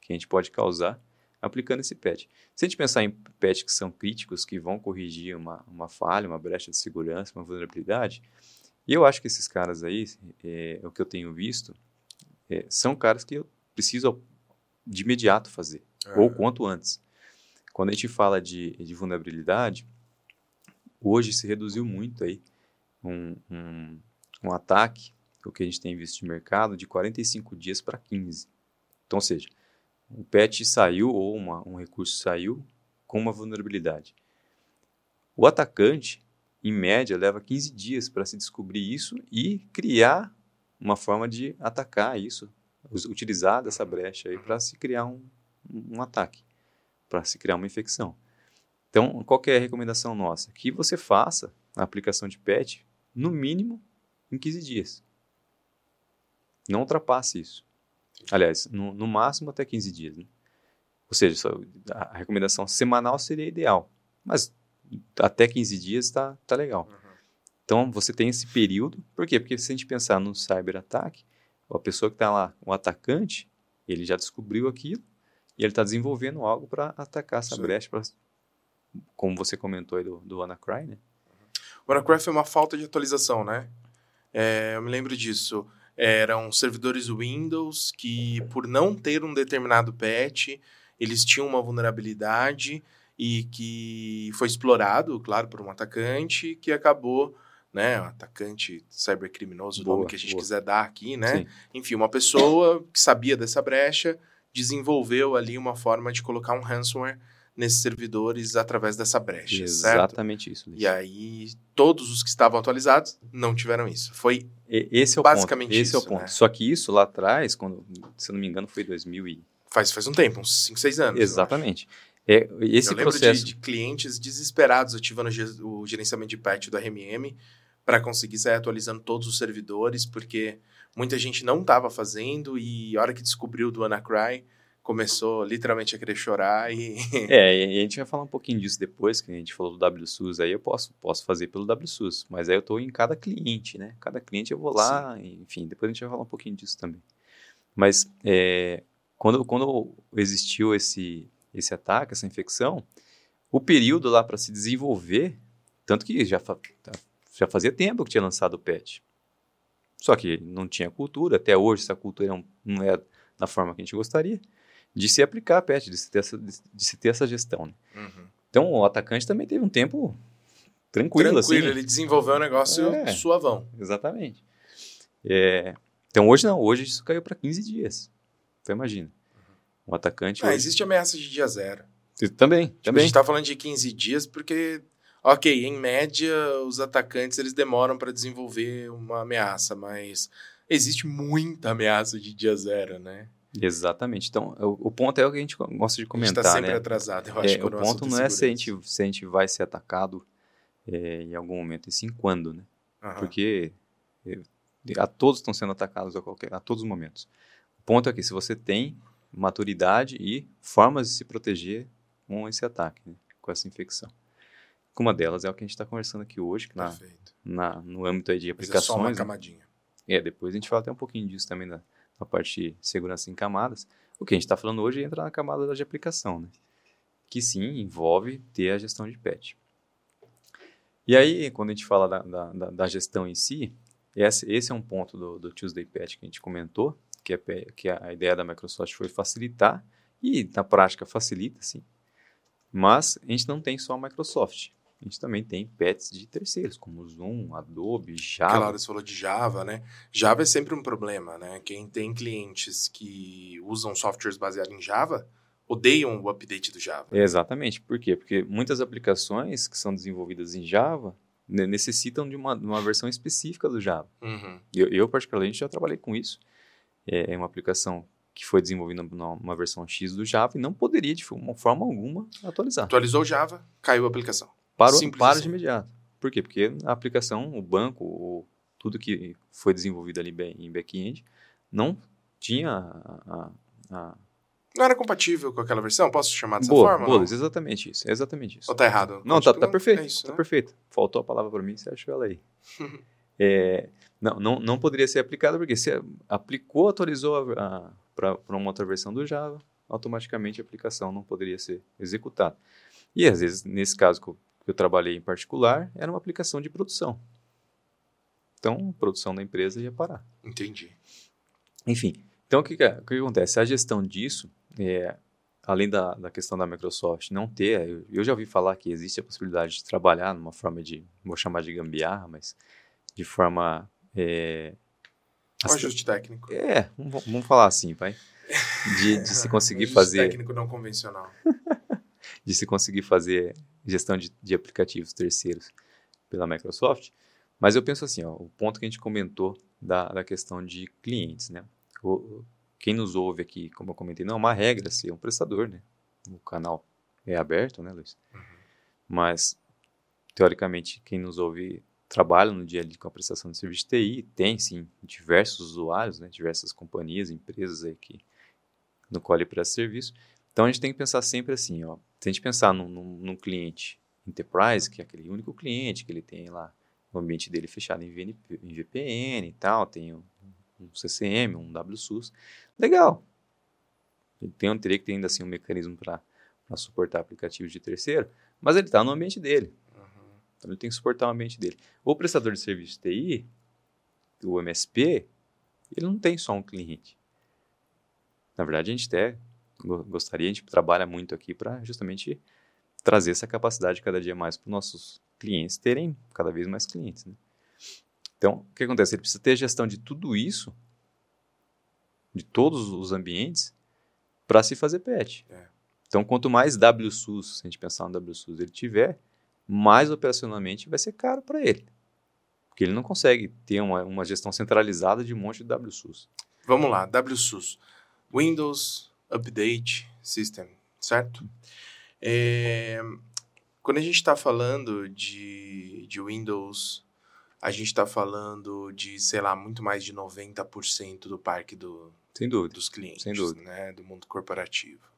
que a gente pode causar aplicando esse patch. Se a gente pensar em patches que são críticos, que vão corrigir uma, uma falha, uma brecha de segurança, uma vulnerabilidade, e eu acho que esses caras aí, é, o que eu tenho visto, é, são caras que eu preciso de imediato fazer, ou quanto antes. Quando a gente fala de, de vulnerabilidade, hoje se reduziu muito aí um, um, um ataque, o que a gente tem visto de mercado, de 45 dias para 15. Então, ou seja, um patch saiu ou uma, um recurso saiu com uma vulnerabilidade. O atacante, em média, leva 15 dias para se descobrir isso e criar uma forma de atacar isso, utilizar dessa brecha aí para se criar um, um ataque, para se criar uma infecção. Então, qual é a recomendação nossa? Que você faça a aplicação de patch no mínimo em 15 dias. Não ultrapasse isso. Aliás, no, no máximo até 15 dias. né? Ou seja, a recomendação semanal seria ideal, mas até 15 dias está tá legal. Uhum. Então, você tem esse período. Por quê? Porque se a gente pensar no cyberataque, a pessoa que está lá, o atacante, ele já descobriu aquilo e ele está desenvolvendo algo para atacar essa Sim. brecha, pra, como você comentou aí do, do Anacry, né? O WannaCry é uma falta de atualização, né? É, eu me lembro disso. Eram servidores Windows que, por não ter um determinado patch, eles tinham uma vulnerabilidade e que foi explorado, claro, por um atacante que acabou, né? Um atacante cybercriminoso, o nome que a gente boa. quiser dar aqui, né? Sim. Enfim, uma pessoa que sabia dessa brecha desenvolveu ali uma forma de colocar um ransomware nesses servidores através dessa brecha, certo? Exatamente isso. Luiz. E aí, todos os que estavam atualizados não tiveram isso. Foi E- Esse é o Basicamente ponto. Esse é isso, o ponto. né? Só que isso lá atrás, quando, se eu não me engano, foi 2000 e... faz, faz um tempo, uns 5, 6 anos. Exatamente. É, esse eu lembro processo... de, de clientes desesperados ativando o gerenciamento de patch do RMM para conseguir sair atualizando todos os servidores, porque muita gente não estava fazendo e a hora que descobriu do Anacry, começou literalmente a querer chorar e... É, e a gente vai falar um pouquinho disso depois, que a gente falou do WSUS, aí eu posso, posso fazer pelo WSUS, mas aí eu estou em cada cliente, né? Cada cliente eu vou lá, enfim, depois a gente vai falar um pouquinho disso também. Mas é, quando, quando existiu esse, esse ataque, essa infecção, o período lá para se desenvolver, tanto que já, fa- já fazia tempo que tinha lançado o patch. Só que não tinha cultura, até hoje essa cultura não- não é da forma que a gente gostaria, de se aplicar a patch, de se ter essa, de, se ter essa gestão. né? Uhum. Então o atacante também teve um tempo tranquilo, Tranquilo, assim. ele desenvolveu um negócio É. suavão. Exatamente. É, então hoje não, hoje isso caiu para 15 dias. Então imagina. Um atacante Ah, hoje- existe ameaça de dia zero. também, Tipo, a também. gente tá falando de 15 dias porque, ok, em média, os atacantes eles demoram para desenvolver uma ameaça, mas existe muita ameaça de dia zero, né? Exatamente. Então o, o ponto é o que a gente gosta de a gente comentar, tá sempre né? atrasado, eu acho É, o ponto não é se a, gente, se a gente vai ser atacado é, em algum momento, e sim quando, né? Aham. Porque é, a todos estão sendo atacados a, qualquer, a todos os momentos. O ponto é que se você tem maturidade e formas de se proteger com esse ataque, né? com essa infecção. Uma delas é o que a gente está conversando aqui hoje, que na, Perfeito. na- no âmbito de Mas é só uma aplicações. né? camadinha. É, depois a gente fala até um pouquinho disso também na, na parte de segurança em camadas. O que a gente está falando hoje entra na camada de aplicação, né? Que sim, envolve ter a gestão de patch. E aí, quando a gente fala da, da, da- gestão em si, esse, esse é um ponto do, do Tuesday Patch que a gente comentou, que, é, que a ideia da Microsoft foi facilitar, e na prática facilita, sim. Mas a gente não tem só a Microsoft. A gente também tem patches de terceiros, como Zoom, Adobe, Java. Hora você falou de Java, né? Java é sempre um problema, né? Quem tem clientes que usam softwares baseados em Java odeiam o update do Java. Exatamente. Por quê? Porque muitas aplicações que são desenvolvidas em Java ne- necessitam de uma, de uma versão específica do Java. Uhum. Eu, eu, particularmente, já trabalhei com isso. É é uma aplicação que foi desenvolvida numa versão X do Java e não poderia, de forma alguma, atualizar. Atualizou o Java, caiu a aplicação. Parou, Simples para assim. de imediato. Por quê? Porque a aplicação, o banco, o, tudo que foi desenvolvido ali em back-end, não tinha a- a- a Não era compatível com aquela versão? Posso chamar dessa Boa, forma? Luiz, exatamente isso, exatamente isso. Ou tá errado? Não, tá, tá perfeito, É isso, tá né? perfeito. Faltou a palavra para mim, você achou ela aí. É, não, não, não poderia ser aplicado porque se aplicou, atualizou para uma outra versão do Java, automaticamente a aplicação não poderia ser executada. E às vezes, nesse caso que eu, que eu trabalhei em particular, era uma aplicação de produção. Então, a produção da empresa ia parar. Entendi. Enfim, então o que, que, o que acontece? A gestão disso, é, além da, da questão da Microsoft não ter, eu, eu já ouvi falar que existe a possibilidade de trabalhar numa forma de, vou chamar de gambiarra, mas de forma. É, Um ajuste técnico. é vamos, falar assim, vai. De, de se conseguir ajuste fazer, técnico não convencional. de se conseguir fazer gestão de, de aplicativos terceiros pela Microsoft. Mas eu penso assim, ó, o ponto que a gente comentou da, da questão de clientes, né? O, quem nos ouve aqui, como eu comentei, não é uma regra ser um prestador, né? O canal é aberto, né, Luiz? Uhum. Mas, teoricamente, quem nos ouve trabalha no dia a dia com a prestação de serviço de TI, tem, sim, diversos usuários, né? Diversas companhias, empresas aí que, no qual ele presta serviço. Então, a gente tem que pensar sempre assim, ó. Se a gente pensar num, num, num cliente enterprise, que é aquele único cliente que ele tem lá o ambiente dele fechado em, VN, em VPN e tal, tem um, um CCM, um WSUS, legal. Ele tem, teria que ter ainda assim um mecanismo para suportar aplicativos de terceiro, mas ele está no ambiente dele. Uhum. Então ele tem que suportar o ambiente dele. O prestador de serviço de TI, o MSP, ele não tem só um cliente. Na verdade, a gente até gostaria, a gente trabalha muito aqui para justamente trazer essa capacidade cada dia mais para os nossos clientes terem cada vez mais clientes. Né? Então, o que acontece? Ele precisa ter gestão de tudo isso, de todos os ambientes, para se fazer patch. É. Então, quanto mais WSUS, se a gente pensar no WSUS, ele tiver, mais operacionalmente vai ser caro para ele. Porque ele não consegue ter uma, uma gestão centralizada de um monte de WSUS. Vamos lá, WSUS. Windows Update System, certo? É, quando a gente está falando de, de Windows, a gente está falando de, sei lá, muito mais de 90% do parque do, Sem dúvida. dos clientes, Sem dúvida. Né, do mundo corporativo.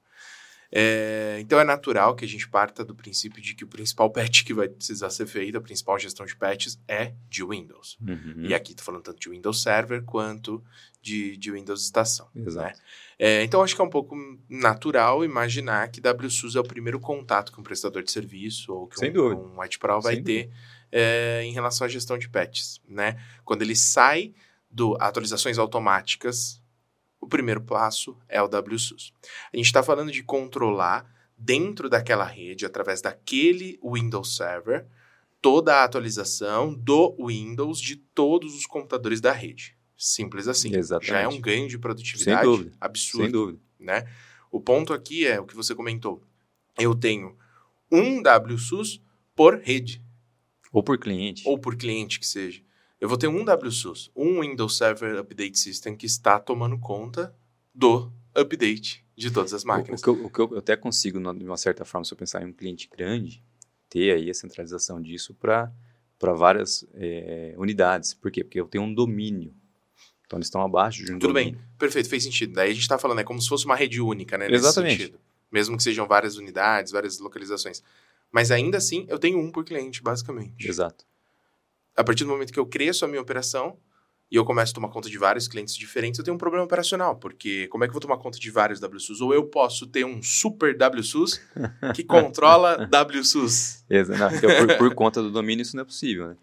É, então é natural que a gente parta do princípio de que o principal patch que vai precisar ser feito, a principal gestão de patches é de Windows. Uhum. E aqui estou falando tanto de Windows Server quanto de, de Windows Estação. Exato. Né? É, então acho que é um pouco natural imaginar que WSUS é o primeiro contato que um prestador de serviço ou que Sem um, dúvida. um White Pro vai Sem ter é, em relação à gestão de patches. Né? Quando ele sai do atualizações automáticas, o primeiro passo é o WSUS. A gente está falando de controlar dentro daquela rede, através daquele Windows Server, toda a atualização do Windows de todos os computadores da rede. Simples assim. Exatamente. Já é um ganho de produtividade Sem dúvida. absurdo, Sem dúvida. né? O ponto aqui é o que você comentou. Eu tenho um WSUS por rede, Ou por cliente. ou por cliente que seja. Eu vou ter um WSUS, um Windows Server Update System que está tomando conta do update de todas as O, o máquinas. que eu, o que eu até consigo, de uma certa forma, se eu pensar em um cliente grande, ter aí a centralização disso para várias eh, unidades. Por quê? Porque eu tenho um domínio. Então, eles estão abaixo de um Tudo domínio. bem, perfeito, fez sentido. Daí a gente está falando, é como se fosse uma rede única, né? Exatamente. Nesse sentido. Mesmo que sejam várias unidades, várias localizações. Mas ainda assim, eu tenho um por cliente, basicamente. Exato. A partir do momento que eu cresço a minha operação e eu começo a tomar conta de vários clientes diferentes, eu tenho um problema operacional, porque como é que eu vou tomar conta de vários WSUS? Ou eu posso ter um super WSUS que controla WSUS. Exa- não, porque por, por conta do domínio isso não é possível, né?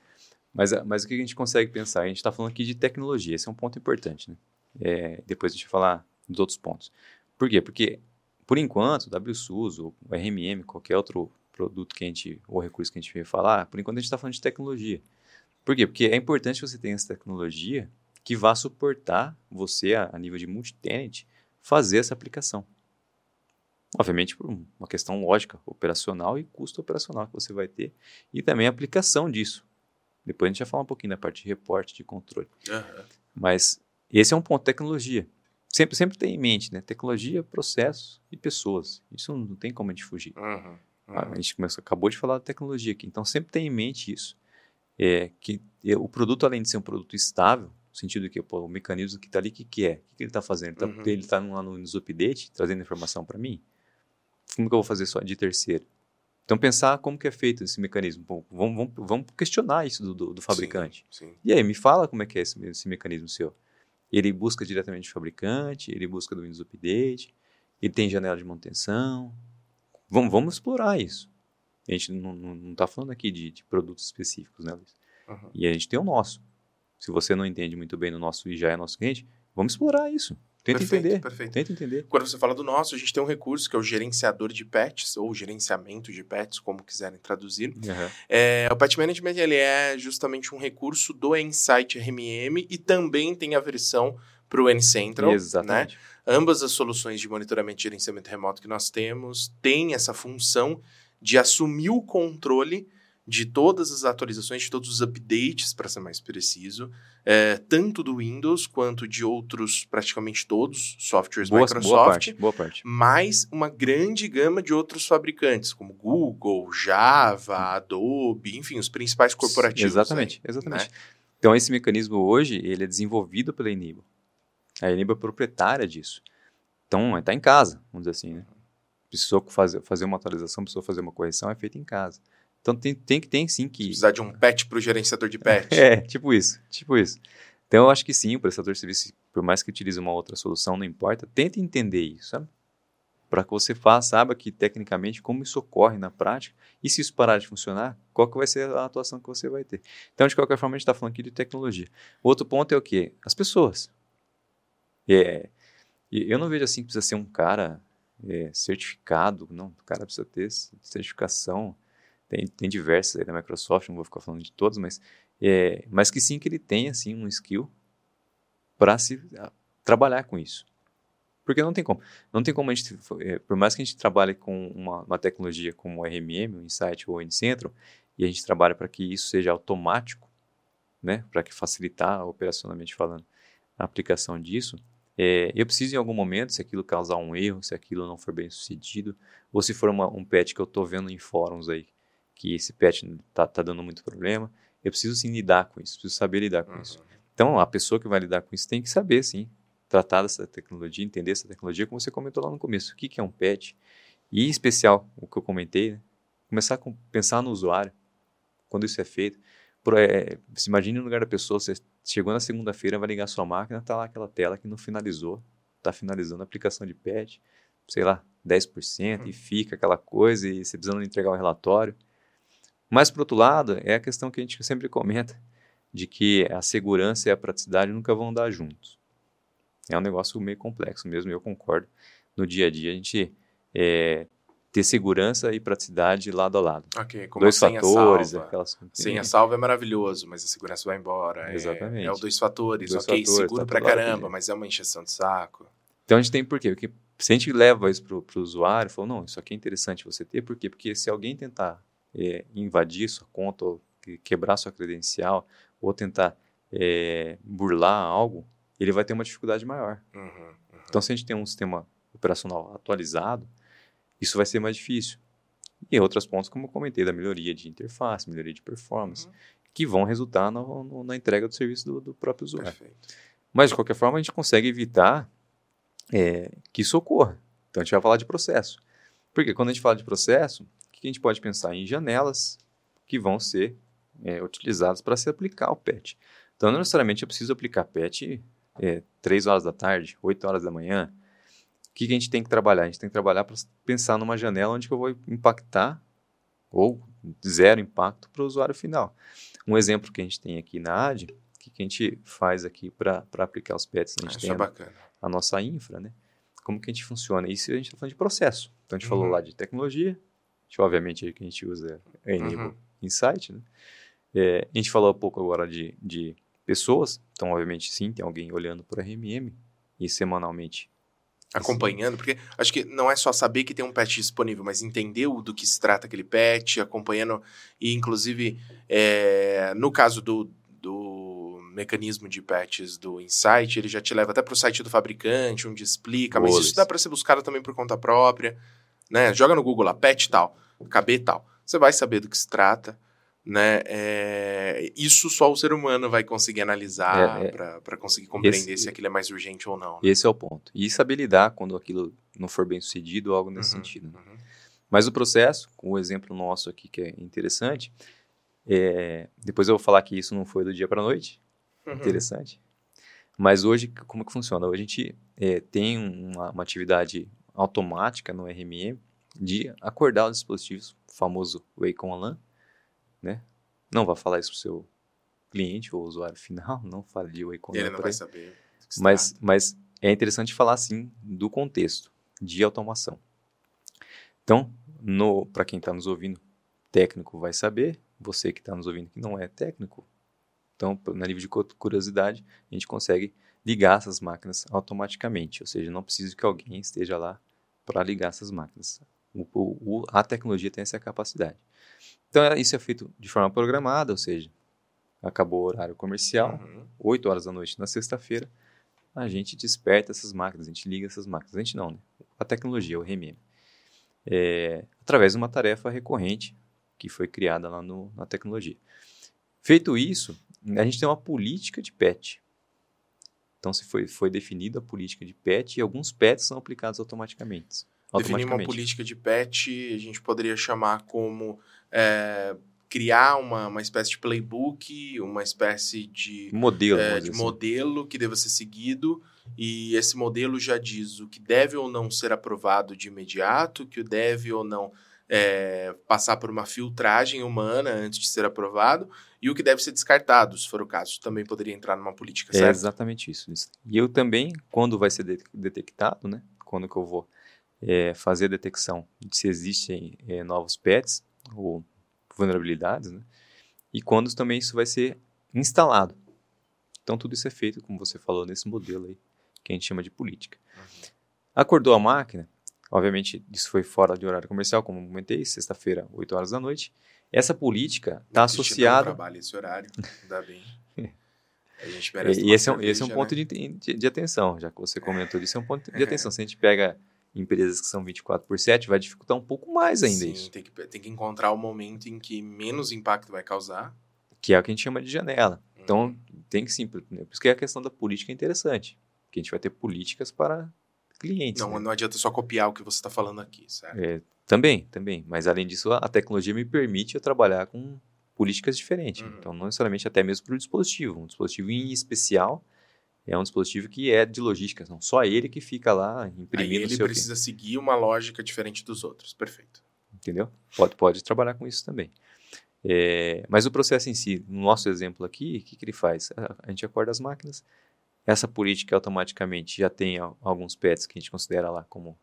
Mas, a- mas o que a gente consegue pensar? A gente está falando aqui de tecnologia, esse é um ponto importante, né? É, depois a gente vai falar dos outros pontos. Por quê? Porque, por enquanto, o WSUS, ou o RMM, qualquer outro produto que a gente, ou recurso que a gente veio falar, por enquanto a gente está falando de tecnologia. Por quê? Porque é importante que você tenha essa tecnologia que vá suportar você, a, a nível de multi-tenant, fazer essa aplicação. Obviamente, por um- uma questão lógica, operacional e custo operacional que você vai ter, e também a aplicação disso. Depois a gente vai falar um pouquinho da parte de reporte, de controle. Aham. Mas esse é um ponto, tecnologia. Sempre, sempre tem em mente, né? Tecnologia, processos e pessoas. Isso não tem como a gente fugir. Uhum. A Uhum. gente começou, acabou de falar da tecnologia aqui, então sempre tem em mente isso. É, que é, o produto, além de ser um produto estável, no sentido que pô, o mecanismo que está ali, o que, que é? O que, que ele está fazendo? Ele Uhum. está ele tá lá no News Update, trazendo informação para mim? Como que eu vou fazer só de terceiro? Então, pensar como que é feito esse mecanismo. Pô, vamos, vamos, vamos questionar isso do, do- do fabricante. Sim, sim. E aí, me fala como é que é esse, esse mecanismo seu. Ele busca diretamente do fabricante, ele busca do Windows Update, ele tem janela de manutenção. Vamos, vamos explorar isso. A gente não está falando aqui de, de produtos específicos, né, Luiz? Uhum. E a gente tem o nosso. Se você não entende muito bem no nosso e já é nosso cliente, vamos explorar isso. Tenta Perfeito, entender. perfeito. Tenta entender. Quando você fala do nosso, a gente tem um recurso que é o gerenciador de patches, ou gerenciamento de patches, como quiserem traduzir. É, o Patch Management ele é justamente um recurso do Insight RMM e também tem a versão para o N-Central. Né? Exatamente. Ambas as soluções de monitoramento e gerenciamento remoto que nós temos têm essa função de assumir o controle de todas as atualizações, de todos os updates, para ser mais preciso, é, tanto do Windows quanto de outros, praticamente todos, softwares Boa, Microsoft, boa parte. Boa parte. mais uma grande gama de outros fabricantes, como Google, Java, Adobe, enfim, os principais corporativos. Exatamente, aí, exatamente. né? Então, esse mecanismo hoje, ele é desenvolvido pela Enable. A Enable é proprietária disso. Então, está em casa, vamos dizer assim, né? Precisou fazer, fazer uma atualização, precisou fazer uma correção, é feita em casa. Então, tem, tem, que- tem sim que... Precisar de um patch para o gerenciador de patch. É, tipo isso, tipo isso. Então, eu acho que sim, o prestador de serviço, por mais que utilize uma outra solução, não importa, tente entender isso, sabe? Para que você faça, saiba que tecnicamente como isso ocorre na prática e se isso parar de funcionar, qual que vai ser a atuação que você vai ter. Então, de qualquer forma, a gente está falando aqui de tecnologia. O outro ponto é o quê? As pessoas. É, eu não vejo assim que precisa ser um cara é, certificado, não, o cara precisa ter certificação, tem, tem diversas aí da Microsoft, não vou ficar falando de todos, mas é, mas que sim que ele tenha assim um skill para se a, trabalhar com isso. Porque não tem como. Não tem como a gente, é, por mais que a gente trabalhe com uma, uma tecnologia como o RMM, o Insight ou o Incentro, e a gente trabalha para que isso seja automático, né, para que facilitar operacionalmente falando a aplicação disso, é, eu preciso em algum momento, se aquilo causar um erro, se aquilo não for bem sucedido, ou se for uma, um patch que eu estou vendo em fóruns aí, que esse patch está tá dando muito problema, eu preciso sim lidar com isso, preciso saber lidar com uhum. isso. Então, a pessoa que vai lidar com isso tem que saber, sim, tratar dessa tecnologia, entender essa tecnologia, como você comentou lá no começo. O que, que é um patch? E, em especial, o que eu comentei, né? começar a pensar no usuário, quando isso é feito. É, se imagine no lugar da pessoa, você chegou na segunda-feira, vai ligar sua máquina, está lá aquela tela que não finalizou, está finalizando a aplicação de patch, sei lá, 10%, uhum. e fica aquela coisa, e você precisando entregar o um relatório. Mas, por outro lado, é a questão que a gente sempre comenta, de que a segurança e a praticidade nunca vão andar juntos. É um negócio meio complexo mesmo, eu concordo. No dia a dia, a gente é, ter segurança e praticidade lado a lado. Ok, como dois fatores, salva. aquelas... Senha salva é maravilhoso, mas a segurança vai embora. É, Exatamente. É, é o dois fatores, dois ok, fatores, seguro tá pra caramba, mas é uma encheção de saco. Então a gente tem por quê? Porque se a gente leva isso pro, pro usuário, falou, não, isso aqui é interessante você ter, por quê? Porque se alguém tentar é, invadir sua conta, ou quebrar sua credencial, ou tentar é, burlar algo, ele vai ter uma dificuldade maior. Uhum, uhum. Então, se a gente tem um sistema operacional atualizado, isso vai ser mais difícil. E outros pontos, como eu comentei, da melhoria de interface, melhoria de performance, uhum. que vão resultar no, no, na entrega do serviço do, do próprio usuário. Perfeito. Mas, de qualquer forma, a gente consegue evitar é, que isso ocorra. Então, a gente vai falar de processo. Porque quando a gente fala de processo, que a gente pode pensar em janelas que vão ser é, utilizadas para se aplicar o PET. Então, não necessariamente eu preciso aplicar PET é, 3 horas da tarde, 8 horas da manhã. O que, que a gente tem que trabalhar? A gente tem que trabalhar para pensar numa janela onde eu vou impactar ou zero impacto para o usuário final. Um exemplo que a gente tem aqui na AD, o que, que a gente faz aqui para aplicar os PETs? A gente Isso tem é a, a, nossa infra, né? Como que a gente funciona? Isso a gente está falando de processo. Então, a gente uhum. falou lá de tecnologia, gente, obviamente, que a gente usa é Enable uhum. Insight, né? É, a gente falou um pouco agora de, de pessoas, então, obviamente, sim, tem alguém olhando por RMM e semanalmente. Acompanhando, porque acho que não é só saber que tem um patch disponível, mas entender do que se trata aquele patch, acompanhando, e inclusive, é, no caso do, do mecanismo de patches do Insight, ele já te leva até para o site do fabricante, onde explica, mas isso dá para ser buscado também por conta própria, né? Joga no Google lá, patch tal. KB tal. Você vai saber do que se trata, né? É, isso só o ser humano vai conseguir analisar é, é, para conseguir compreender esse, se aquilo é mais urgente ou não. Né? Esse é o ponto. E saber lidar quando aquilo não for bem sucedido ou algo nesse uhum, sentido. Né? Uhum. Mas o processo, com o exemplo nosso aqui que é interessante, é, depois eu vou falar que isso não foi do dia para a noite, uhum. interessante. Mas hoje, como que funciona? Hoje a gente é, tem uma, uma atividade automática no RMM de acordar os dispositivos, o famoso Wake on LAN, né? Não vá falar isso para o seu cliente ou usuário final, não fale on LAN. Ele não vai saber. Mas, mas é interessante falar, sim, do contexto de automação. Então, para quem está nos ouvindo, técnico vai saber, você que está nos ouvindo que não é técnico, então, na nível de curiosidade, a gente consegue ligar essas máquinas automaticamente, ou seja, não precisa que alguém esteja lá para ligar essas máquinas. O, o, a tecnologia tem essa capacidade. Então, é, isso é feito de forma programada, ou seja, acabou o horário comercial, uhum. 8 horas da noite na sexta-feira, a gente desperta essas máquinas, a gente liga essas máquinas. A gente não, né? A tecnologia, o RMM. É, através de uma tarefa recorrente que foi criada lá no, na tecnologia. Feito isso, a gente tem uma política de PET. Então, se foi, foi definida a política de PET e alguns PETs são aplicados automaticamente. Definir uma política de PET, a gente poderia chamar como é, criar uma, uma espécie de playbook, uma espécie de modelo, é, de assim. modelo que deva ser seguido e esse modelo já diz o que deve ou não ser aprovado de imediato, que o deve ou não é, passar por uma filtragem humana antes de ser aprovado e o que deve ser descartado, se for o caso. Também poderia entrar numa política, certo? É exatamente isso. E eu também, quando vai ser detectado, né? Quando que eu vou é, fazer a detecção de se existem é, novos pets ou vulnerabilidades, né? E quando também isso vai ser instalado. Então tudo isso é feito, como você falou, nesse modelo aí, que a gente chama de política. Uhum. Acordou a máquina, obviamente isso foi fora de horário comercial, como comentei, sexta-feira, 8 horas da noite. Essa política está associada. Trabalha esse horário, ainda bem. A gente merece e esse é, um, esse é um ponto né? de, de, de, atenção, já que você comentou disso, é um ponto de atenção. Se a gente pega empresas que são 24 por 7, vai dificultar um pouco mais ainda Sim, isso. Tem que, tem que encontrar o momento em que menos impacto vai causar. Que é o que a gente chama de janela. Então, uhum. tem que sim, por isso que a questão da política é interessante. Que a gente vai ter políticas para clientes. Não, né? não adianta só copiar o que você está falando aqui, certo? É, também, também. Mas além disso, a tecnologia me permite eu trabalhar com políticas diferentes. Uhum. Então, não necessariamente até mesmo para o dispositivo. Um dispositivo em especial é um dispositivo que é de logística, não só ele que fica lá imprimindo Aí ele seu precisa seguir uma lógica diferente dos outros. Perfeito. Entendeu? Pode, pode trabalhar com isso também. É, mas o processo em si, no nosso exemplo aqui, o que, que ele faz? A, a gente acorda as máquinas, essa política automaticamente já tem alguns PETs que a gente considera lá como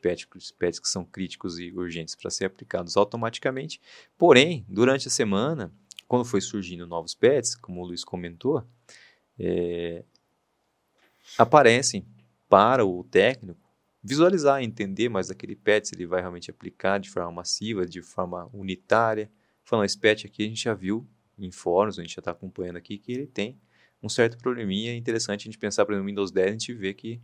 PETs, PETs que são críticos e urgentes para ser aplicados automaticamente. Porém, durante a semana, quando foi surgindo novos PETs, como o Luiz comentou, é, aparecem para o técnico visualizar, entender mais aquele PET, se ele vai realmente aplicar de forma massiva, de forma unitária. Falando, esse PET aqui a gente já viu em fóruns, a gente já está acompanhando aqui, que ele tem um certo probleminha. É interessante a gente pensar, por exemplo, no Windows 10, a gente vê que,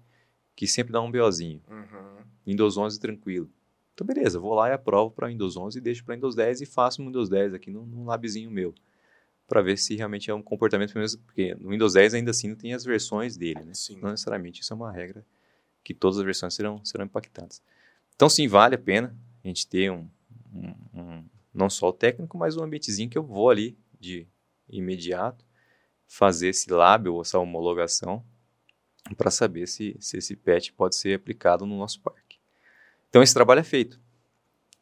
que sempre dá um BOzinho. Uhum. Windows 11 tranquilo. Então, beleza, vou lá e aprovo para Windows 11 e deixo para Windows 10 e faço um Windows 10 aqui num, num labzinho meu. Para ver se realmente é um comportamento, porque no Windows 10 ainda assim não tem as versões dele, né? Sim. Não necessariamente isso é uma regra que todas as versões serão, serão impactadas. Então, sim, vale a pena a gente ter um, um, um não só o técnico, mas um ambientezinho que eu vou ali de imediato fazer esse lábio, essa homologação, para saber se, se esse PET pode ser aplicado no nosso parque. Então, esse trabalho é feito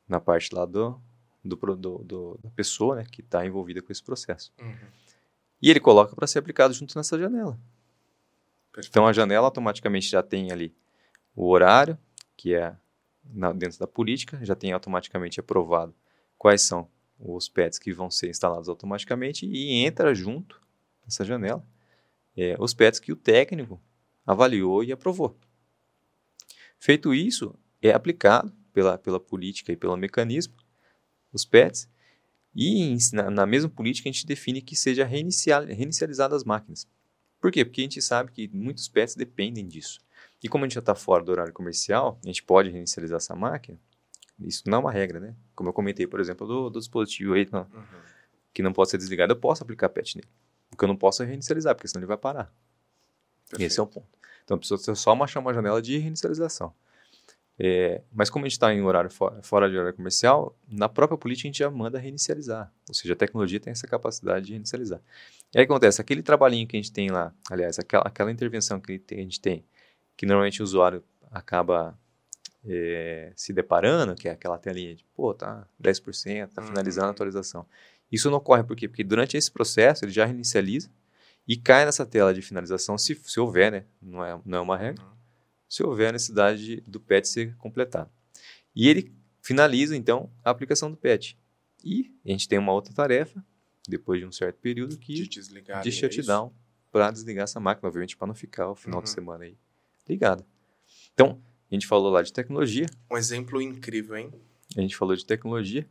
na parte lá do, do, do, do da pessoa né, que está envolvida com esse processo. Uhum. E ele coloca para ser aplicado junto nessa janela. Perfeito. Então, a janela automaticamente já tem ali o horário, que é na, dentro da política, já tem automaticamente aprovado quais são os pets que vão ser instalados automaticamente e entra junto nessa janela é, os pets que o técnico avaliou e aprovou. Feito isso, é aplicado pela, pela política e pelo mecanismo os pets e na, na mesma política a gente define que seja reinicial, reinicializadas as máquinas. Por quê? Porque a gente sabe que muitos pets dependem disso. E como a gente já está fora do horário comercial, a gente pode reinicializar essa máquina isso não é uma regra, né? Como eu comentei, por exemplo, do, do dispositivo aí, não, uhum. que não pode ser desligado, eu posso aplicar patch nele. O que eu não posso é reinicializar, porque senão ele vai parar. Perfeito. Esse é o ponto. Então, precisa só achar uma janela de reinicialização. É, mas como a gente está em horário fora, fora de horário comercial, na própria política a gente já manda reinicializar. Ou seja, a tecnologia tem essa capacidade de reinicializar. E aí acontece, aquele trabalhinho que a gente tem lá, aliás, aquela, aquela intervenção que a gente tem, que normalmente o usuário acaba é, se deparando, que é aquela telinha de, pô, tá 10%, tá finalizando a uhum. atualização. Isso não ocorre por quê? Porque durante esse processo ele já reinicializa e cai nessa tela de finalização, se, se houver, né? Não é, não é uma regra, uhum. Se houver a necessidade de, do PET ser completado. E ele finaliza, então, a aplicação do PET. E a gente tem uma outra tarefa, depois de um certo período, que de, desligar, de shutdown é para desligar essa máquina, obviamente, para não ficar o final uhum. de semana aí ligada. Então, a gente falou lá de tecnologia. Um exemplo incrível, hein? A gente falou de tecnologia.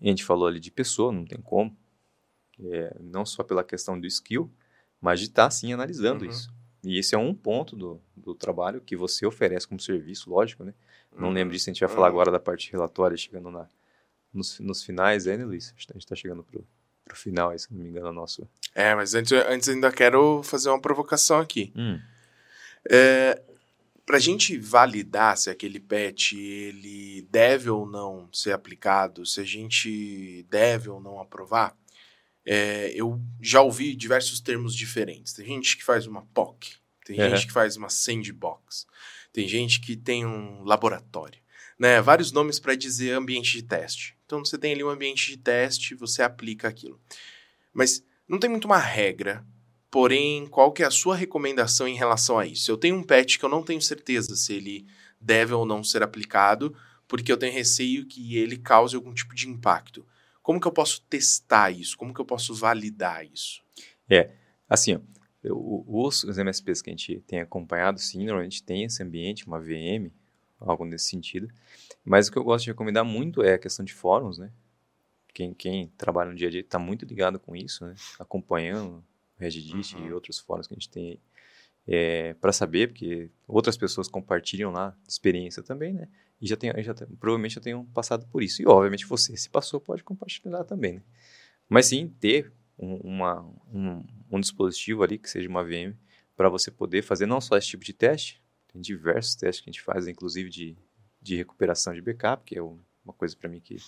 A gente falou ali de pessoa, não tem como. É, não só pela questão do skill, mas de estar, tá, sim, analisando uhum. isso. E esse é um ponto do, do trabalho que você oferece como serviço, lógico, né? Não lembro disso, a gente vai falar uhum. agora da parte relatória, chegando na, nos, nos finais, é, né, Luiz? A gente está chegando pro, pro final aí, se não me engano, nosso... É, mas antes, antes ainda quero fazer uma provocação aqui. Hum. É, para a gente validar se aquele patch ele deve ou não ser aplicado, se a gente deve ou não aprovar, é, eu já ouvi diversos termos diferentes. Tem gente que faz uma POC, tem uhum. gente que faz uma sandbox, tem gente que tem um laboratório, né? Vários nomes para dizer ambiente de teste. Então você tem ali um ambiente de teste, você aplica aquilo. Mas não tem muito uma regra Porém, qual que é a sua recomendação em relação a isso? Eu tenho um patch que eu não tenho certeza se ele deve ou não ser aplicado, porque eu tenho receio que ele cause algum tipo de impacto. Como que eu posso testar isso? Como que eu posso validar isso? É, assim, ó, os, os MSPs que a gente tem acompanhado, sim, normalmente tem esse ambiente, uma VM, algo nesse sentido. Mas o que eu gosto de recomendar muito é a questão de fóruns, né? Quem, quem trabalha no dia a dia está muito ligado com isso, né? Acompanhando o Reddit Uhum. e outros fóruns que a gente tem aí. É, para saber, porque outras pessoas compartilham lá experiência também, né? E já tem, já tem- provavelmente já tenham passado por isso. E obviamente você, se passou, pode compartilhar também, né? Mas sim, ter um, uma, um, um dispositivo ali que seja uma VM para você poder fazer não só esse tipo de teste, tem diversos testes que a gente faz, inclusive de, de recuperação de backup, que é um- uma coisa para mim que é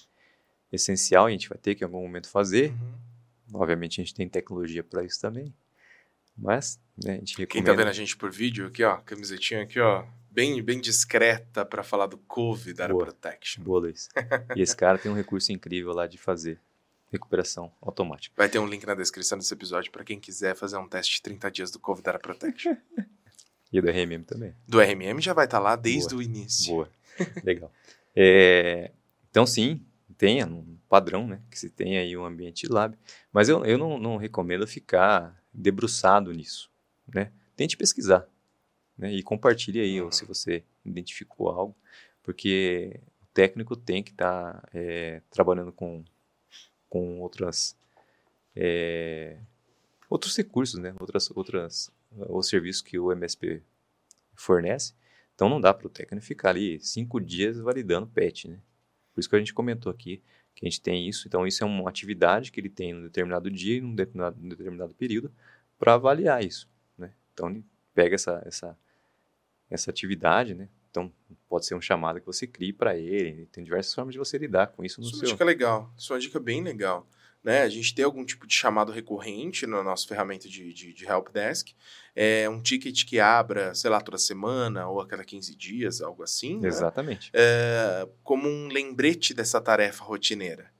essencial e a gente vai ter que em algum momento fazer. Uhum. Obviamente a gente tem tecnologia para isso também. Mas né, a gente Quem recomenda. tá vendo a gente por vídeo aqui, ó, camisetinha aqui, ó, bem, bem discreta para falar do COVID Data Boa. Protection. Boa, Luiz. E esse cara tem um recurso incrível lá de fazer recuperação automática. Vai ter um link na descrição desse episódio para quem quiser fazer um teste de 30 dias do COVID Data Protection. E do RMM também. Do RMM já vai estar lá desde Boa. o início. Boa. Legal. É, então, sim, tenha um padrão, né? Que se tenha aí um ambiente lab. Mas eu, eu não, não recomendo ficar debruçado nisso, né? Tente pesquisar, né? E compartilhe aí Uhum. se você identificou algo, porque o técnico tem que estar trabalhando com, com outras... é, outros recursos, né? Outras, outras, os serviços que o MSP fornece. Então não dá para o técnico ficar ali cinco dias validando patch, né? Por isso que a gente comentou aqui que a gente tem isso. Então isso é uma atividade que ele tem num determinado dia e num determinado, num determinado período para avaliar isso, né? Então ele pega essa, essa, essa atividade, né? Então pode ser um chamado que você crie para ele. Tem diversas formas de você lidar com isso no Isso é seu. uma dica legal. Isso é uma dica bem legal. Né? A gente tem algum tipo de chamado recorrente na nossa ferramenta de, de, de helpdesk. É um ticket que abra, sei lá, toda semana ou a cada 15 dias, algo assim. né? Exatamente. É, como um lembrete dessa tarefa rotineira.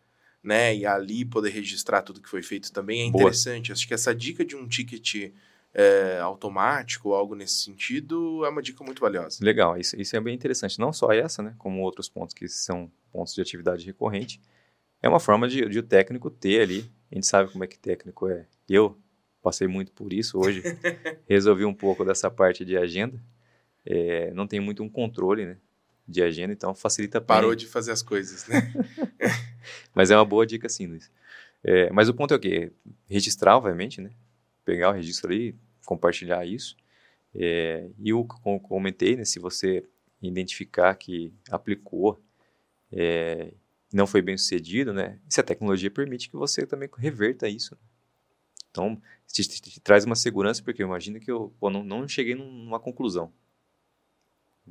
Né? E ali poder registrar tudo que foi feito também é Boa. interessante. Acho que essa dica de um ticket é, automático ou algo nesse sentido é uma dica muito valiosa. Legal, isso, isso é bem interessante. Não só essa, né, como outros pontos que são pontos de atividade recorrente. É uma forma de, de o técnico ter ali. A gente sabe como é que técnico é. Eu passei muito por isso hoje. resolvi um pouco dessa parte de agenda. É, não tem muito um controle, né, de agenda, então facilita para Parou de fazer as coisas, né? Mas é uma boa dica sim, Luiz. É, mas o ponto é o quê? Registrar, obviamente, né? Pegar o registro ali, compartilhar isso. É, e o que eu comentei, né? Se você identificar que aplicou é, não foi bem sucedido, né? Se a tecnologia permite que você também reverta isso. Então, te, te- te traz uma segurança, porque eu imagino que eu pô, não, não cheguei num- numa conclusão.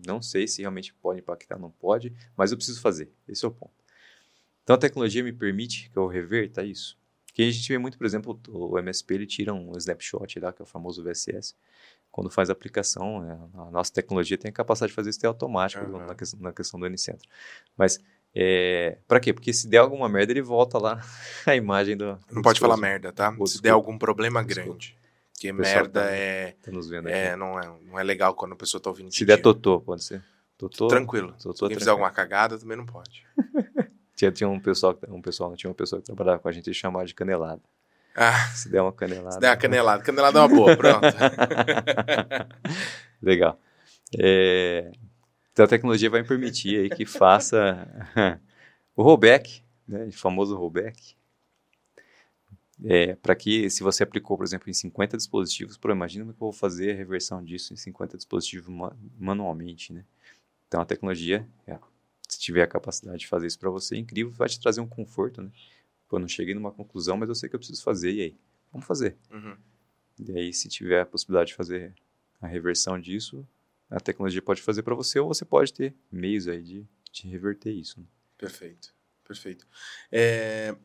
Não sei se realmente pode impactar, não pode, mas eu preciso fazer. Esse é o ponto. Então a tecnologia me permite que eu reverta isso. Que a gente vê muito, por exemplo, o MSP ele tira um snapshot lá, que é o famoso VSS. Quando faz a aplicação, é, a nossa tecnologia tem a capacidade de fazer isso automático Aham. na, questão, na questão do N-Centro. Mas é, para quê? Porque se der alguma merda, ele volta lá a imagem do. Não do pode falar merda, tá? Se der algum problema Desculpa. grande. Porque merda tá- é, Tá nos vendo aqui. é, não é. Não é legal quando a pessoa tá ouvindo se de der totô, pode ser. Totô, Tranquilo. Totô, Se alguém fizer tranquilo. alguma cagada, também não pode. Tinha, tinha um pessoal, que- um pessoal, tinha uma pessoa que trabalhava com a gente e chamava de canelada. Ah, Se der uma canelada. se der uma canelada. Canelada é uma boa, pronto. Legal. É, então a tecnologia vai permitir aí que faça o rollback, né, o famoso rollback, é, para que se você aplicou, por exemplo, em 50 dispositivos, pô, imagina é que eu vou fazer a reversão disso em 50 dispositivos ma- manualmente, né? Então a tecnologia, é, se tiver a capacidade de fazer isso para você, é incrível, vai te trazer um conforto, né? Pô, não cheguei numa conclusão, mas eu sei que eu preciso fazer, e aí? Vamos fazer. Uhum. E aí, se tiver a possibilidade de fazer a reversão disso, a tecnologia pode fazer para você, ou você pode ter meios aí de, de reverter isso. né? Perfeito, perfeito. É,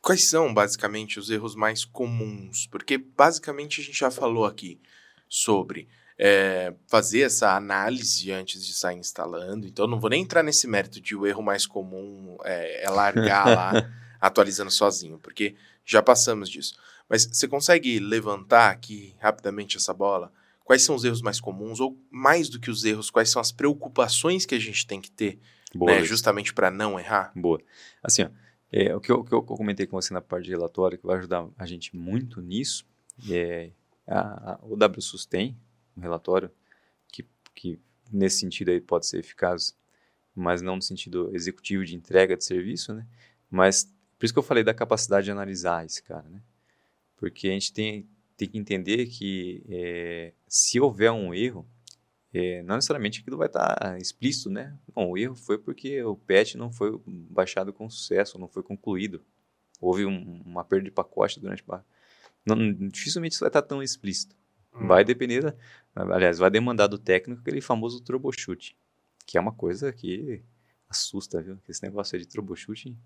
Quais são, basicamente, os erros mais comuns? Porque, basicamente, a gente já falou aqui sobre é, fazer essa análise antes de sair instalando. Então, não vou nem entrar nesse mérito de o erro mais comum é, é largar lá, atualizando sozinho, porque já passamos disso. Mas você consegue levantar aqui rapidamente essa bola? Quais são os erros mais comuns? Ou, mais do que os erros, quais são as preocupações que a gente tem que ter né, justamente para não errar? Boa. Assim, ó, é, o, que eu, que eu comentei com você na parte de relatório, que vai ajudar a gente muito nisso, É, a, a, o WSUS tem um relatório que, que, nesse sentido aí, pode ser eficaz, mas não no sentido executivo de entrega de serviço, né? Mas por isso que eu falei da capacidade de analisar esse cara, né? Porque a gente tem, tem que entender que é, se houver um erro, é, não necessariamente aquilo vai estar tá explícito, né? Não, o erro foi porque o patch não foi baixado com sucesso, não foi concluído. Houve um, uma perda de pacote durante... Não, dificilmente isso vai estar tá tão explícito. Hum. Vai depender, da, aliás, vai demandar do técnico aquele famoso troubleshoot, que é uma coisa que assusta, viu? Esse negócio de troubleshooting,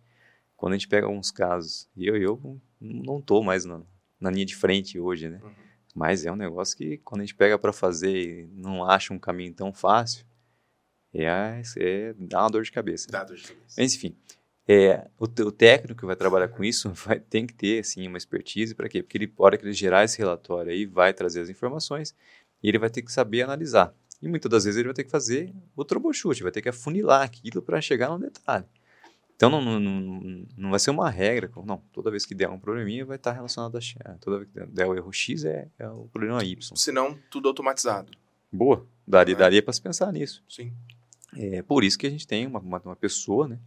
quando a gente pega alguns casos, e eu, eu não estou mais na, na linha de frente hoje, né? Uhum. Mas é um negócio que quando a gente pega para fazer e não acha um caminho tão fácil, é, é, dá uma dor de cabeça. Dá dor de cabeça. Mas, enfim, é, o, o, técnico que vai trabalhar com isso vai, tem que ter assim, uma expertise para quê? Porque ele, a hora que ele gerar esse relatório aí, vai trazer as informações e ele vai ter que saber analisar. E muitas das vezes ele vai ter que fazer o troubleshoot, vai ter que afunilar aquilo para chegar no detalhe. Então não, não, não, não, vai ser uma regra, não, toda vez que der um probleminha vai estar relacionado a X, toda vez que der o erro X é, é o problema Y. Senão, tudo automatizado. Boa, daria, é? daria para se pensar nisso. Sim. É por isso que a gente tem uma, uma, uma, pessoa, né,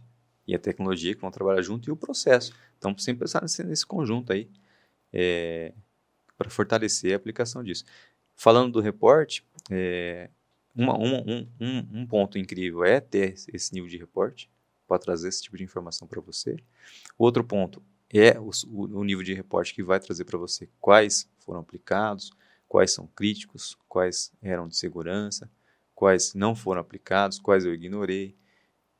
e a tecnologia que vão trabalhar junto e o processo. Então, sempre pensar nesse, nesse conjunto aí, é, para fortalecer a aplicação disso. Falando do reporte, é, uma, um, um, um ponto incrível é ter esse nível de reporte, para trazer esse tipo de informação para você. Outro ponto é o, o, nível de reporte que vai trazer para você quais foram aplicados, quais são críticos, quais eram de segurança, quais não foram aplicados, quais eu ignorei.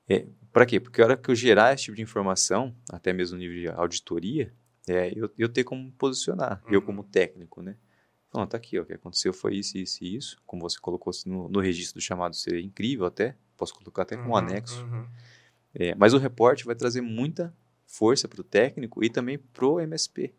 É, para quê? Porque a hora que eu gerar esse tipo de informação, até mesmo no nível de auditoria, é, eu, eu ter como posicionar, uhum. eu como técnico, né? Falando, tá aqui, ó, o que aconteceu foi isso, isso e isso, como você colocou no, no registro do chamado seria incrível até, posso colocar até como uhum, anexo. Uhum. É, mas o reporte vai trazer muita força para o técnico e também para o MSP.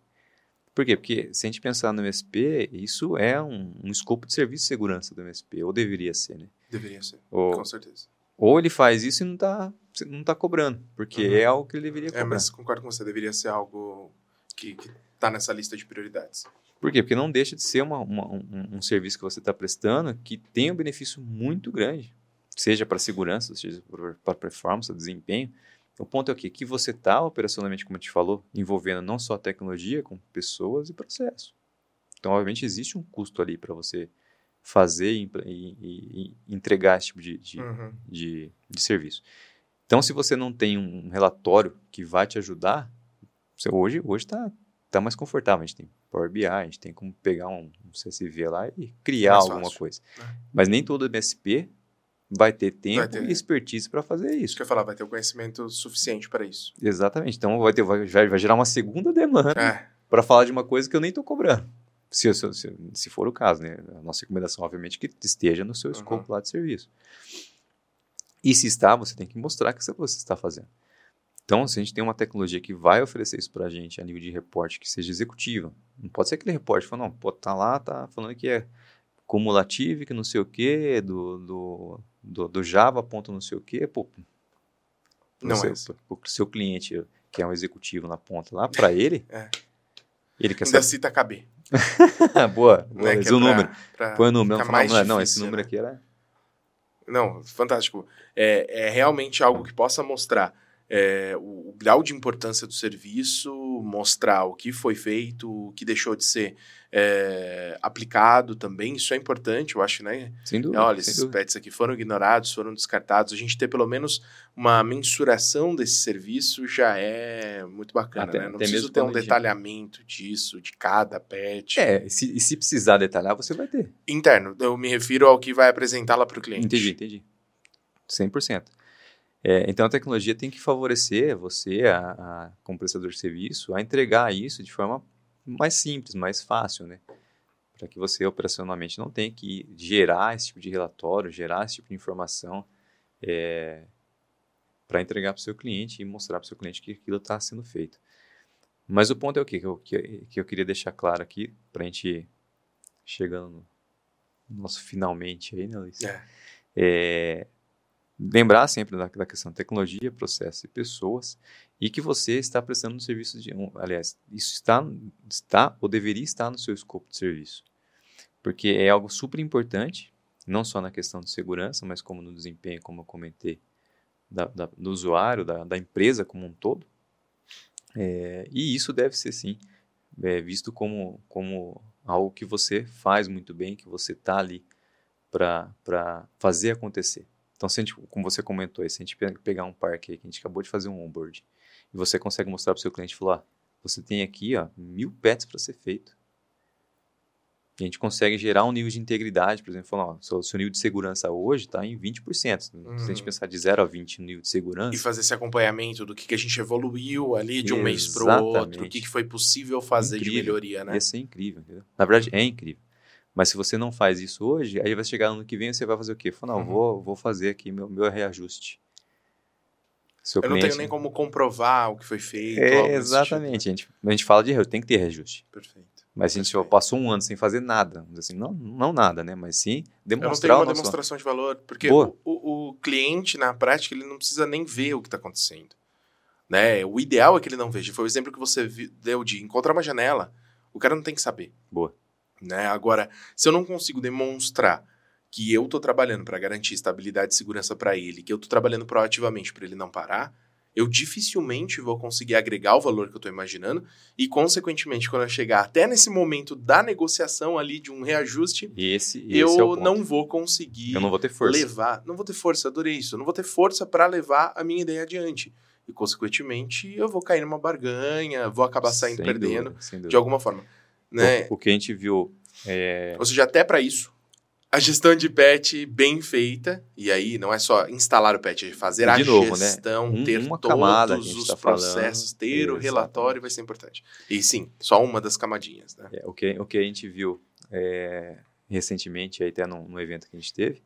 Por quê? Porque se a gente pensar no MSP, isso é um, um escopo de serviço de segurança do MSP, ou deveria ser, né? Deveria ser, ou, com certeza. Ou ele faz isso e não está não tá cobrando, porque uhum. é algo que ele deveria é, cobrar. É, mas concordo com você, deveria ser algo que está nessa lista de prioridades. Por quê? Porque não deixa de ser uma, uma um, um, serviço que você está prestando que tem um benefício muito grande seja para segurança, seja para performance, desempenho. O ponto é o quê? Que você está operacionalmente, como a gente falou, envolvendo não só a tecnologia, como pessoas e processos. Então, obviamente, existe um custo ali para você fazer e, e, e, entregar esse tipo de, de, uhum. de, de, serviço. Então, se você não tem um relatório que vai te ajudar, você, hoje hoje está tá mais confortável. A gente tem Power BI, a gente tem como pegar um, um CSV lá e criar alguma fácil. coisa. É. Mas nem todo MSP vai ter tempo vai ter. e expertise para fazer isso. Quer falar, vai ter o conhecimento suficiente para isso. Exatamente. Então vai, ter, vai, vai gerar uma segunda demanda é. para falar de uma coisa que eu nem estou cobrando. Se, se, se, for o caso, né? A nossa recomendação, obviamente, que esteja no seu escopo uhum. lá de serviço. E se está, você tem que mostrar que você está fazendo. Então, se a gente tem uma tecnologia que vai oferecer isso para a gente a nível de reporte que seja executiva, não pode ser aquele reporte que fala, não, pô, tá lá, tá falando que é cumulativo, que não sei o quê, do, do do, do Java, ponto não sei o quê, pô, não seu, é o seu cliente, que é um executivo na ponta lá, para ele, é. Ele quer saber. cita KB. boa, boa é, é o número. Pra Põe o número. Não, não, não, esse número né? aqui era... Não, fantástico. É, é realmente algo que possa mostrar é, o, o, grau de importância do serviço, mostrar o que foi feito, o que deixou de ser é, aplicado também. Isso é importante, eu acho, né? Sem dúvida. Olha, esses dúvida. pets aqui foram ignorados, foram descartados. A gente ter pelo menos uma mensuração desse serviço já é muito bacana, até, né? Não preciso ter um detalhamento disso, de cada pet. É, e se, e se precisar detalhar, você vai ter. Interno, eu me refiro ao que vai apresentar lá para o cliente. Entendi, entendi. 100%. É, então a tecnologia tem que favorecer você, a, a, como prestador de serviço, a entregar isso de forma mais simples, mais fácil, né? Para que você operacionalmente não tenha que gerar esse tipo de relatório, gerar esse tipo de informação é, para entregar para o seu cliente e mostrar para o seu cliente que aquilo está sendo feito. Mas o ponto é o quê? que eu, que, que eu queria deixar claro aqui, para a gente chegando no nosso finalmente aí, né, Luiz? É. é lembrar sempre da, da questão tecnologia, processo e pessoas, e que você está prestando um serviço de. Um, aliás, isso está, está ou deveria estar no seu escopo de serviço. Porque é algo super importante, não só na questão de segurança, mas como no desempenho, como eu comentei, da, da, do usuário, da, da, empresa como um todo. É, e isso deve ser, sim, é, visto como, como algo que você faz muito bem, que você está ali para fazer acontecer. Então, se a gente, como você comentou, se a gente pegar um parque aí, que a gente acabou de fazer um onboard, e você consegue mostrar para o seu cliente, falar, você tem aqui ó, mil pets para ser feito. E a gente consegue gerar um nível de integridade, por exemplo, falar, ó, seu, nível de segurança hoje está em 20%. Uhum. Se a gente uhum. pensar de 0 a 20 no nível de segurança. E fazer esse acompanhamento do que, que a gente evoluiu ali de um mês para o outro, o que, que foi possível fazer incrível. de melhoria, né? Isso é incrível. Entendeu? Na verdade, é incrível. Mas se você não faz isso hoje, aí vai chegar no ano que vem você vai fazer o quê? Fala, não, uhum. vou, vou fazer aqui meu, meu reajuste. Seu eu cliente... não tenho nem como comprovar o que foi feito. É, exatamente. Tipo. a, gente, a gente fala de tem que ter reajuste. Perfeito. Mas a gente Perfeito. passou um ano sem fazer nada, assim, não, não nada, né? Mas sim demonstrar. Eu não tenho uma demonstração de valor, porque o, o, o, cliente, na prática, ele não precisa nem ver o que está acontecendo. Né? O ideal é que ele não veja. Foi o exemplo que você deu de encontrar uma janela. O cara não tem que saber. Boa. Né? Agora, se eu não consigo demonstrar que eu estou trabalhando para garantir estabilidade e segurança para ele, que eu estou trabalhando proativamente para ele não parar, eu dificilmente vou conseguir agregar o valor que eu estou imaginando e, consequentemente, quando eu chegar até nesse momento da negociação ali de um reajuste, esse, esse eu é não vou conseguir eu não vou ter força. levar, não vou ter força, adorei isso, eu não vou ter força para levar a minha ideia adiante. E, consequentemente, eu vou cair numa barganha, vou acabar saindo sem perdendo dúvida, de alguma forma. Né? O, o que a gente viu. É... Ou seja, até para isso, a gestão de patch bem feita, e aí não é só instalar o patch, é fazer de a novo, né? gestão, né? ter todos os tá processos, falando. ter Exatamente. o relatório vai ser importante. E sim, só uma das camadinhas. Né? É, o, que, o que a gente viu é, recentemente, até no, no evento que a gente teve,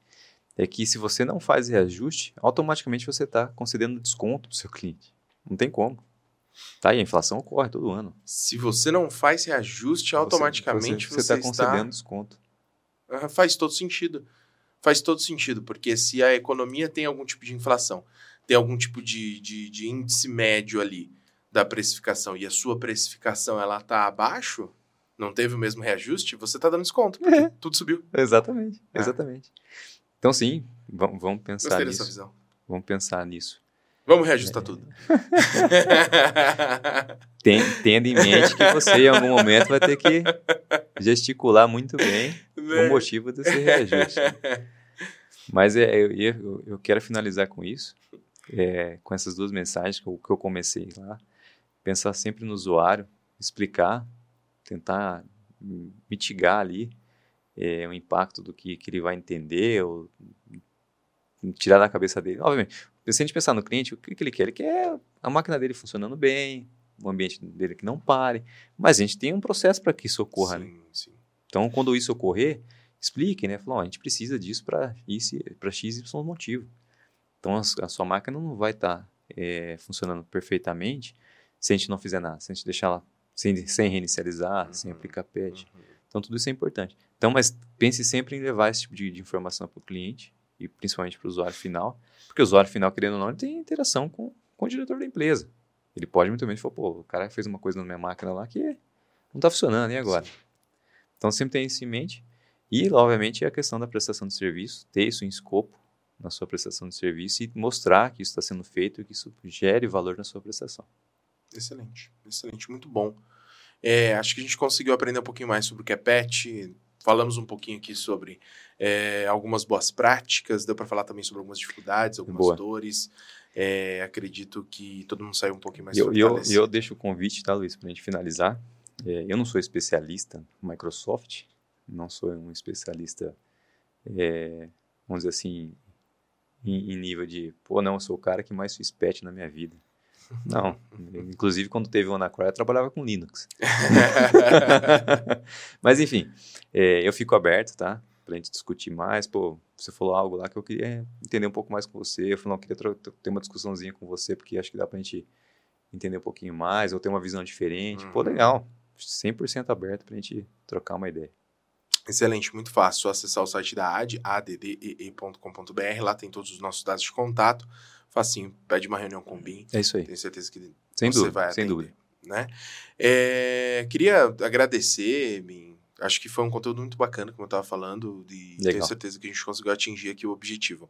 é que se você não faz reajuste, automaticamente você está concedendo desconto para o seu cliente. Não tem como. Tá, e a inflação ocorre todo ano. Se você não faz reajuste, automaticamente você está concedendo desconto. Faz todo sentido. Faz todo sentido, porque se a economia tem algum tipo de inflação, tem algum tipo de, de, de índice médio ali da precificação e a sua precificação ela está abaixo, não teve o mesmo reajuste, você está dando desconto, porque é. tudo subiu. Exatamente, é. exatamente. Então sim, vamos, vamos pensar Gostei nisso. Dessa visão. Vamos pensar nisso. Vamos reajustar é. tudo. tendo em mente que você, em algum momento, vai ter que gesticular muito bem né? o motivo desse reajuste. Mas é, eu, eu, eu, quero finalizar com isso, é, com essas duas mensagens que eu, que eu comecei lá. Pensar sempre no usuário, explicar, tentar mitigar ali é, o impacto do que, que ele vai entender, ou tirar da cabeça dele. Obviamente, se a gente pensar no cliente, o que, que ele quer? Ele quer a máquina dele funcionando bem, o ambiente dele que não pare, mas a gente tem um processo para que isso ocorra. Sim, né? sim. Então, quando isso ocorrer, explique, né? Falou, a gente precisa disso para X, Y motivo. Então, a, a, sua máquina não vai estar tá, é, funcionando perfeitamente se a gente não fizer nada, se a gente deixar ela sem, sem reinicializar, uhum, sem aplicar patch. Uhum. Então, tudo isso é importante. Então, mas pense sempre em levar esse tipo de, de informação para o cliente e principalmente para o usuário final, porque o usuário final, querendo ou não, ele tem interação com, com o diretor da empresa. Ele pode muito bem falar, pô, o cara fez uma coisa na minha máquina lá que não está funcionando, e agora? Sim. Então sempre tem isso em mente. E, obviamente, a questão da prestação de serviço, ter isso em escopo na sua prestação de serviço e mostrar que isso está sendo feito e que isso gere valor na sua prestação. Excelente, excelente, muito bom. É, acho que a gente conseguiu aprender um pouquinho mais sobre o que é PET, falamos um pouquinho aqui sobre é, algumas boas práticas, deu para falar também sobre algumas dificuldades, algumas Boa. dores. É, acredito que todo mundo saiu um pouquinho mais eu, eu, eu, deixo o convite, tá, Luiz, para a gente finalizar. É, eu não sou especialista no Microsoft, não sou um especialista, vamos dizer assim, em, em, nível de, pô, não, eu sou o cara que mais fiz patch na minha vida. Não, inclusive quando teve o Anacroy eu trabalhava com Linux. Mas enfim, é, eu fico aberto, tá? Pra gente discutir mais. Pô, você falou algo lá que eu queria entender um pouco mais com você. Eu falei, não, eu queria ter uma discussãozinha com você, porque acho que dá pra gente entender um pouquinho mais, ou ter uma visão diferente. Uhum. Pô, legal. 100% aberto pra gente trocar uma ideia. Excelente, muito fácil. Só acessar o site da AD, addee.com.br. Lá tem todos os nossos dados de contato. Facinho, pede uma reunião com o BIM. É isso aí. Tenho certeza que Sem você dúvida, vai sem atender, dúvida. Né? É, queria agradecer, Bin. Acho que foi um conteúdo muito bacana, como eu estava falando, e tenho Legal. certeza que a gente conseguiu atingir aqui o objetivo.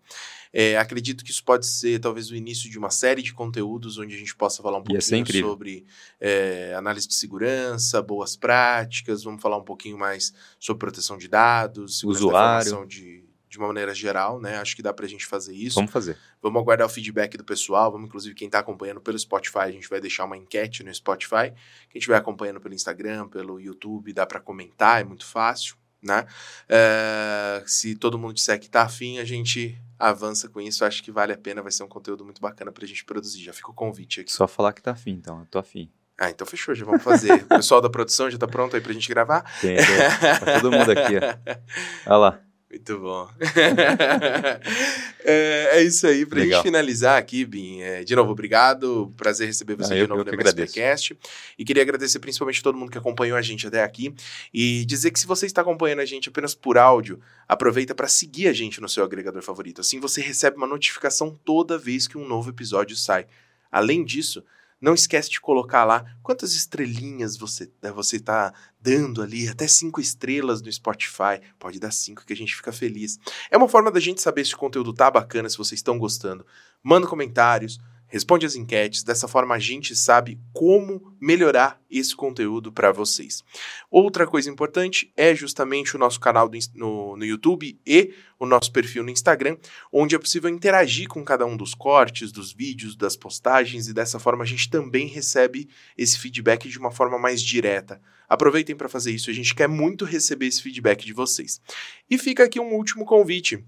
É, acredito que isso pode ser talvez o início de uma série de conteúdos onde a gente possa falar um pouquinho sobre é, análise de segurança, boas práticas, vamos falar um pouquinho mais sobre proteção de dados, Usuário. de, de uma maneira geral, né? Acho que dá pra gente fazer isso. Vamos fazer. Vamos aguardar o feedback do pessoal. Vamos, inclusive, quem está acompanhando pelo Spotify, a gente vai deixar uma enquete no Spotify. Quem estiver acompanhando pelo Instagram, pelo YouTube, dá para comentar, é muito fácil, né? É, se todo mundo disser que tá afim, a gente avança com isso. Acho que vale a pena, vai ser um conteúdo muito bacana pra gente produzir. Já fica o convite aqui. Só falar que tá afim, então. Eu tô afim. Ah, então fechou, já vamos fazer. O pessoal da produção já tá pronto aí pra gente gravar? Tem, tem. Tá todo mundo aqui, ó. Olha lá. Muito bom. é, é isso aí. Pra Legal. gente finalizar aqui, Bim, é, de novo, obrigado. Prazer receber você Ah, de novo no MSPcast. E queria agradecer principalmente a todo mundo que acompanhou a gente até aqui. E dizer que se você está acompanhando a gente apenas por áudio, aproveita para seguir a gente no seu agregador favorito. Assim você recebe uma notificação toda vez que um novo episódio sai. Além disso, não esquece de colocar lá quantas estrelinhas você né, você está dando ali, até cinco estrelas no Spotify. Pode dar cinco que a gente fica feliz. É uma forma da gente saber se o conteúdo tá bacana, se vocês estão gostando. Manda comentários, responde as enquetes. Dessa forma a gente sabe como melhorar esse conteúdo para vocês. Outra coisa importante é justamente o nosso canal do no, no YouTube e o nosso perfil no Instagram, onde é possível interagir com cada um dos cortes, dos vídeos, das postagens e dessa forma a gente também recebe esse feedback de uma forma mais direta. Aproveitem para fazer isso, a gente quer muito receber esse feedback de vocês. E fica aqui um último convite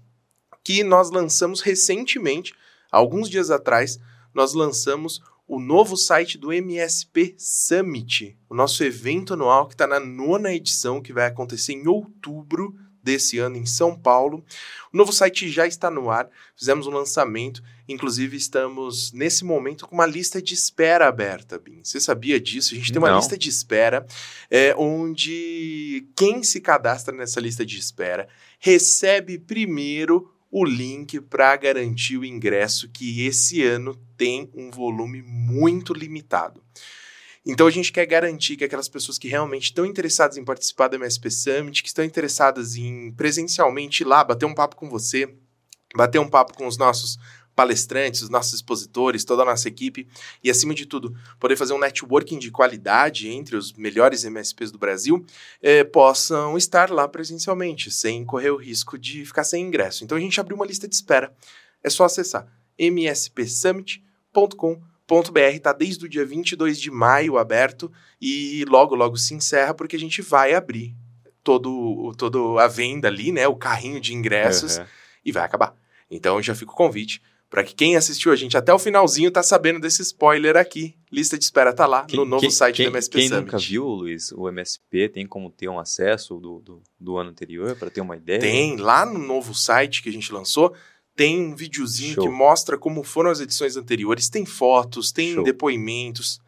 que nós lançamos recentemente, alguns dias atrás, nós lançamos o novo site do MSP Summit, o nosso evento anual que está na nona edição, que vai acontecer em outubro desse ano em São Paulo. O novo site já está no ar, fizemos um lançamento, inclusive estamos nesse momento com uma lista de espera aberta, Bin. Você sabia disso? A gente tem uma Não. lista de espera é, onde quem se cadastra nessa lista de espera recebe primeiro o link para garantir o ingresso, que esse ano tem um volume muito limitado. Então a gente quer garantir que aquelas pessoas que realmente estão interessadas em participar do MSP Summit, que estão interessadas em presencialmente ir lá bater um papo com você, bater um papo com os nossos palestrantes, os nossos expositores, toda a nossa equipe e acima de tudo poder fazer um networking de qualidade entre os melhores MSPs do Brasil, eh, possam estar lá presencialmente, sem correr o risco de ficar sem ingresso. Então a gente abriu uma lista de espera. É só acessar mspsummit.com.br, tá desde o dia 22 de maio aberto e logo logo se encerra porque a gente vai abrir todo todo a venda ali, né, o carrinho de ingressos Uhum. e vai acabar. Então já fica o convite para que quem assistiu a gente até o finalzinho tá sabendo desse spoiler aqui. Lista de espera tá lá no novo site quem, do MSP Quem Summit. nunca viu, Luiz, o MSP tem como ter um acesso do, do, do ano anterior para ter uma ideia? Tem, lá no novo site que a gente lançou, tem um videozinho Show. que mostra como foram as edições anteriores, tem fotos, tem Show. depoimentos.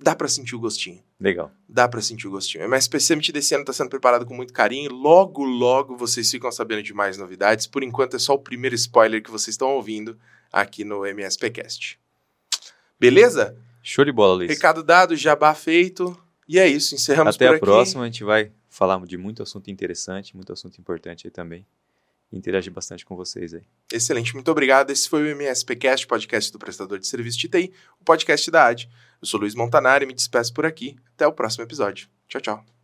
Dá pra sentir o gostinho. Legal. Dá pra sentir o gostinho. MSP Summit desse ano tá sendo preparado com muito carinho. Logo, logo vocês ficam sabendo de mais novidades. Por enquanto é só o primeiro spoiler que vocês estão ouvindo aqui no MSPcast. Beleza? Show de bola, Luiz. Recado dado, jabá feito. E é isso, encerramos Até por a aqui. próxima, a gente vai falar de muito assunto interessante, muito assunto importante aí também. Interagir bastante com vocês aí. Excelente, muito obrigado. Esse foi o MSPcast, podcast do prestador de serviço de TI, o podcast da AD. Eu sou Luiz Montanari e me despeço por aqui. Até o próximo episódio. Tchau, tchau.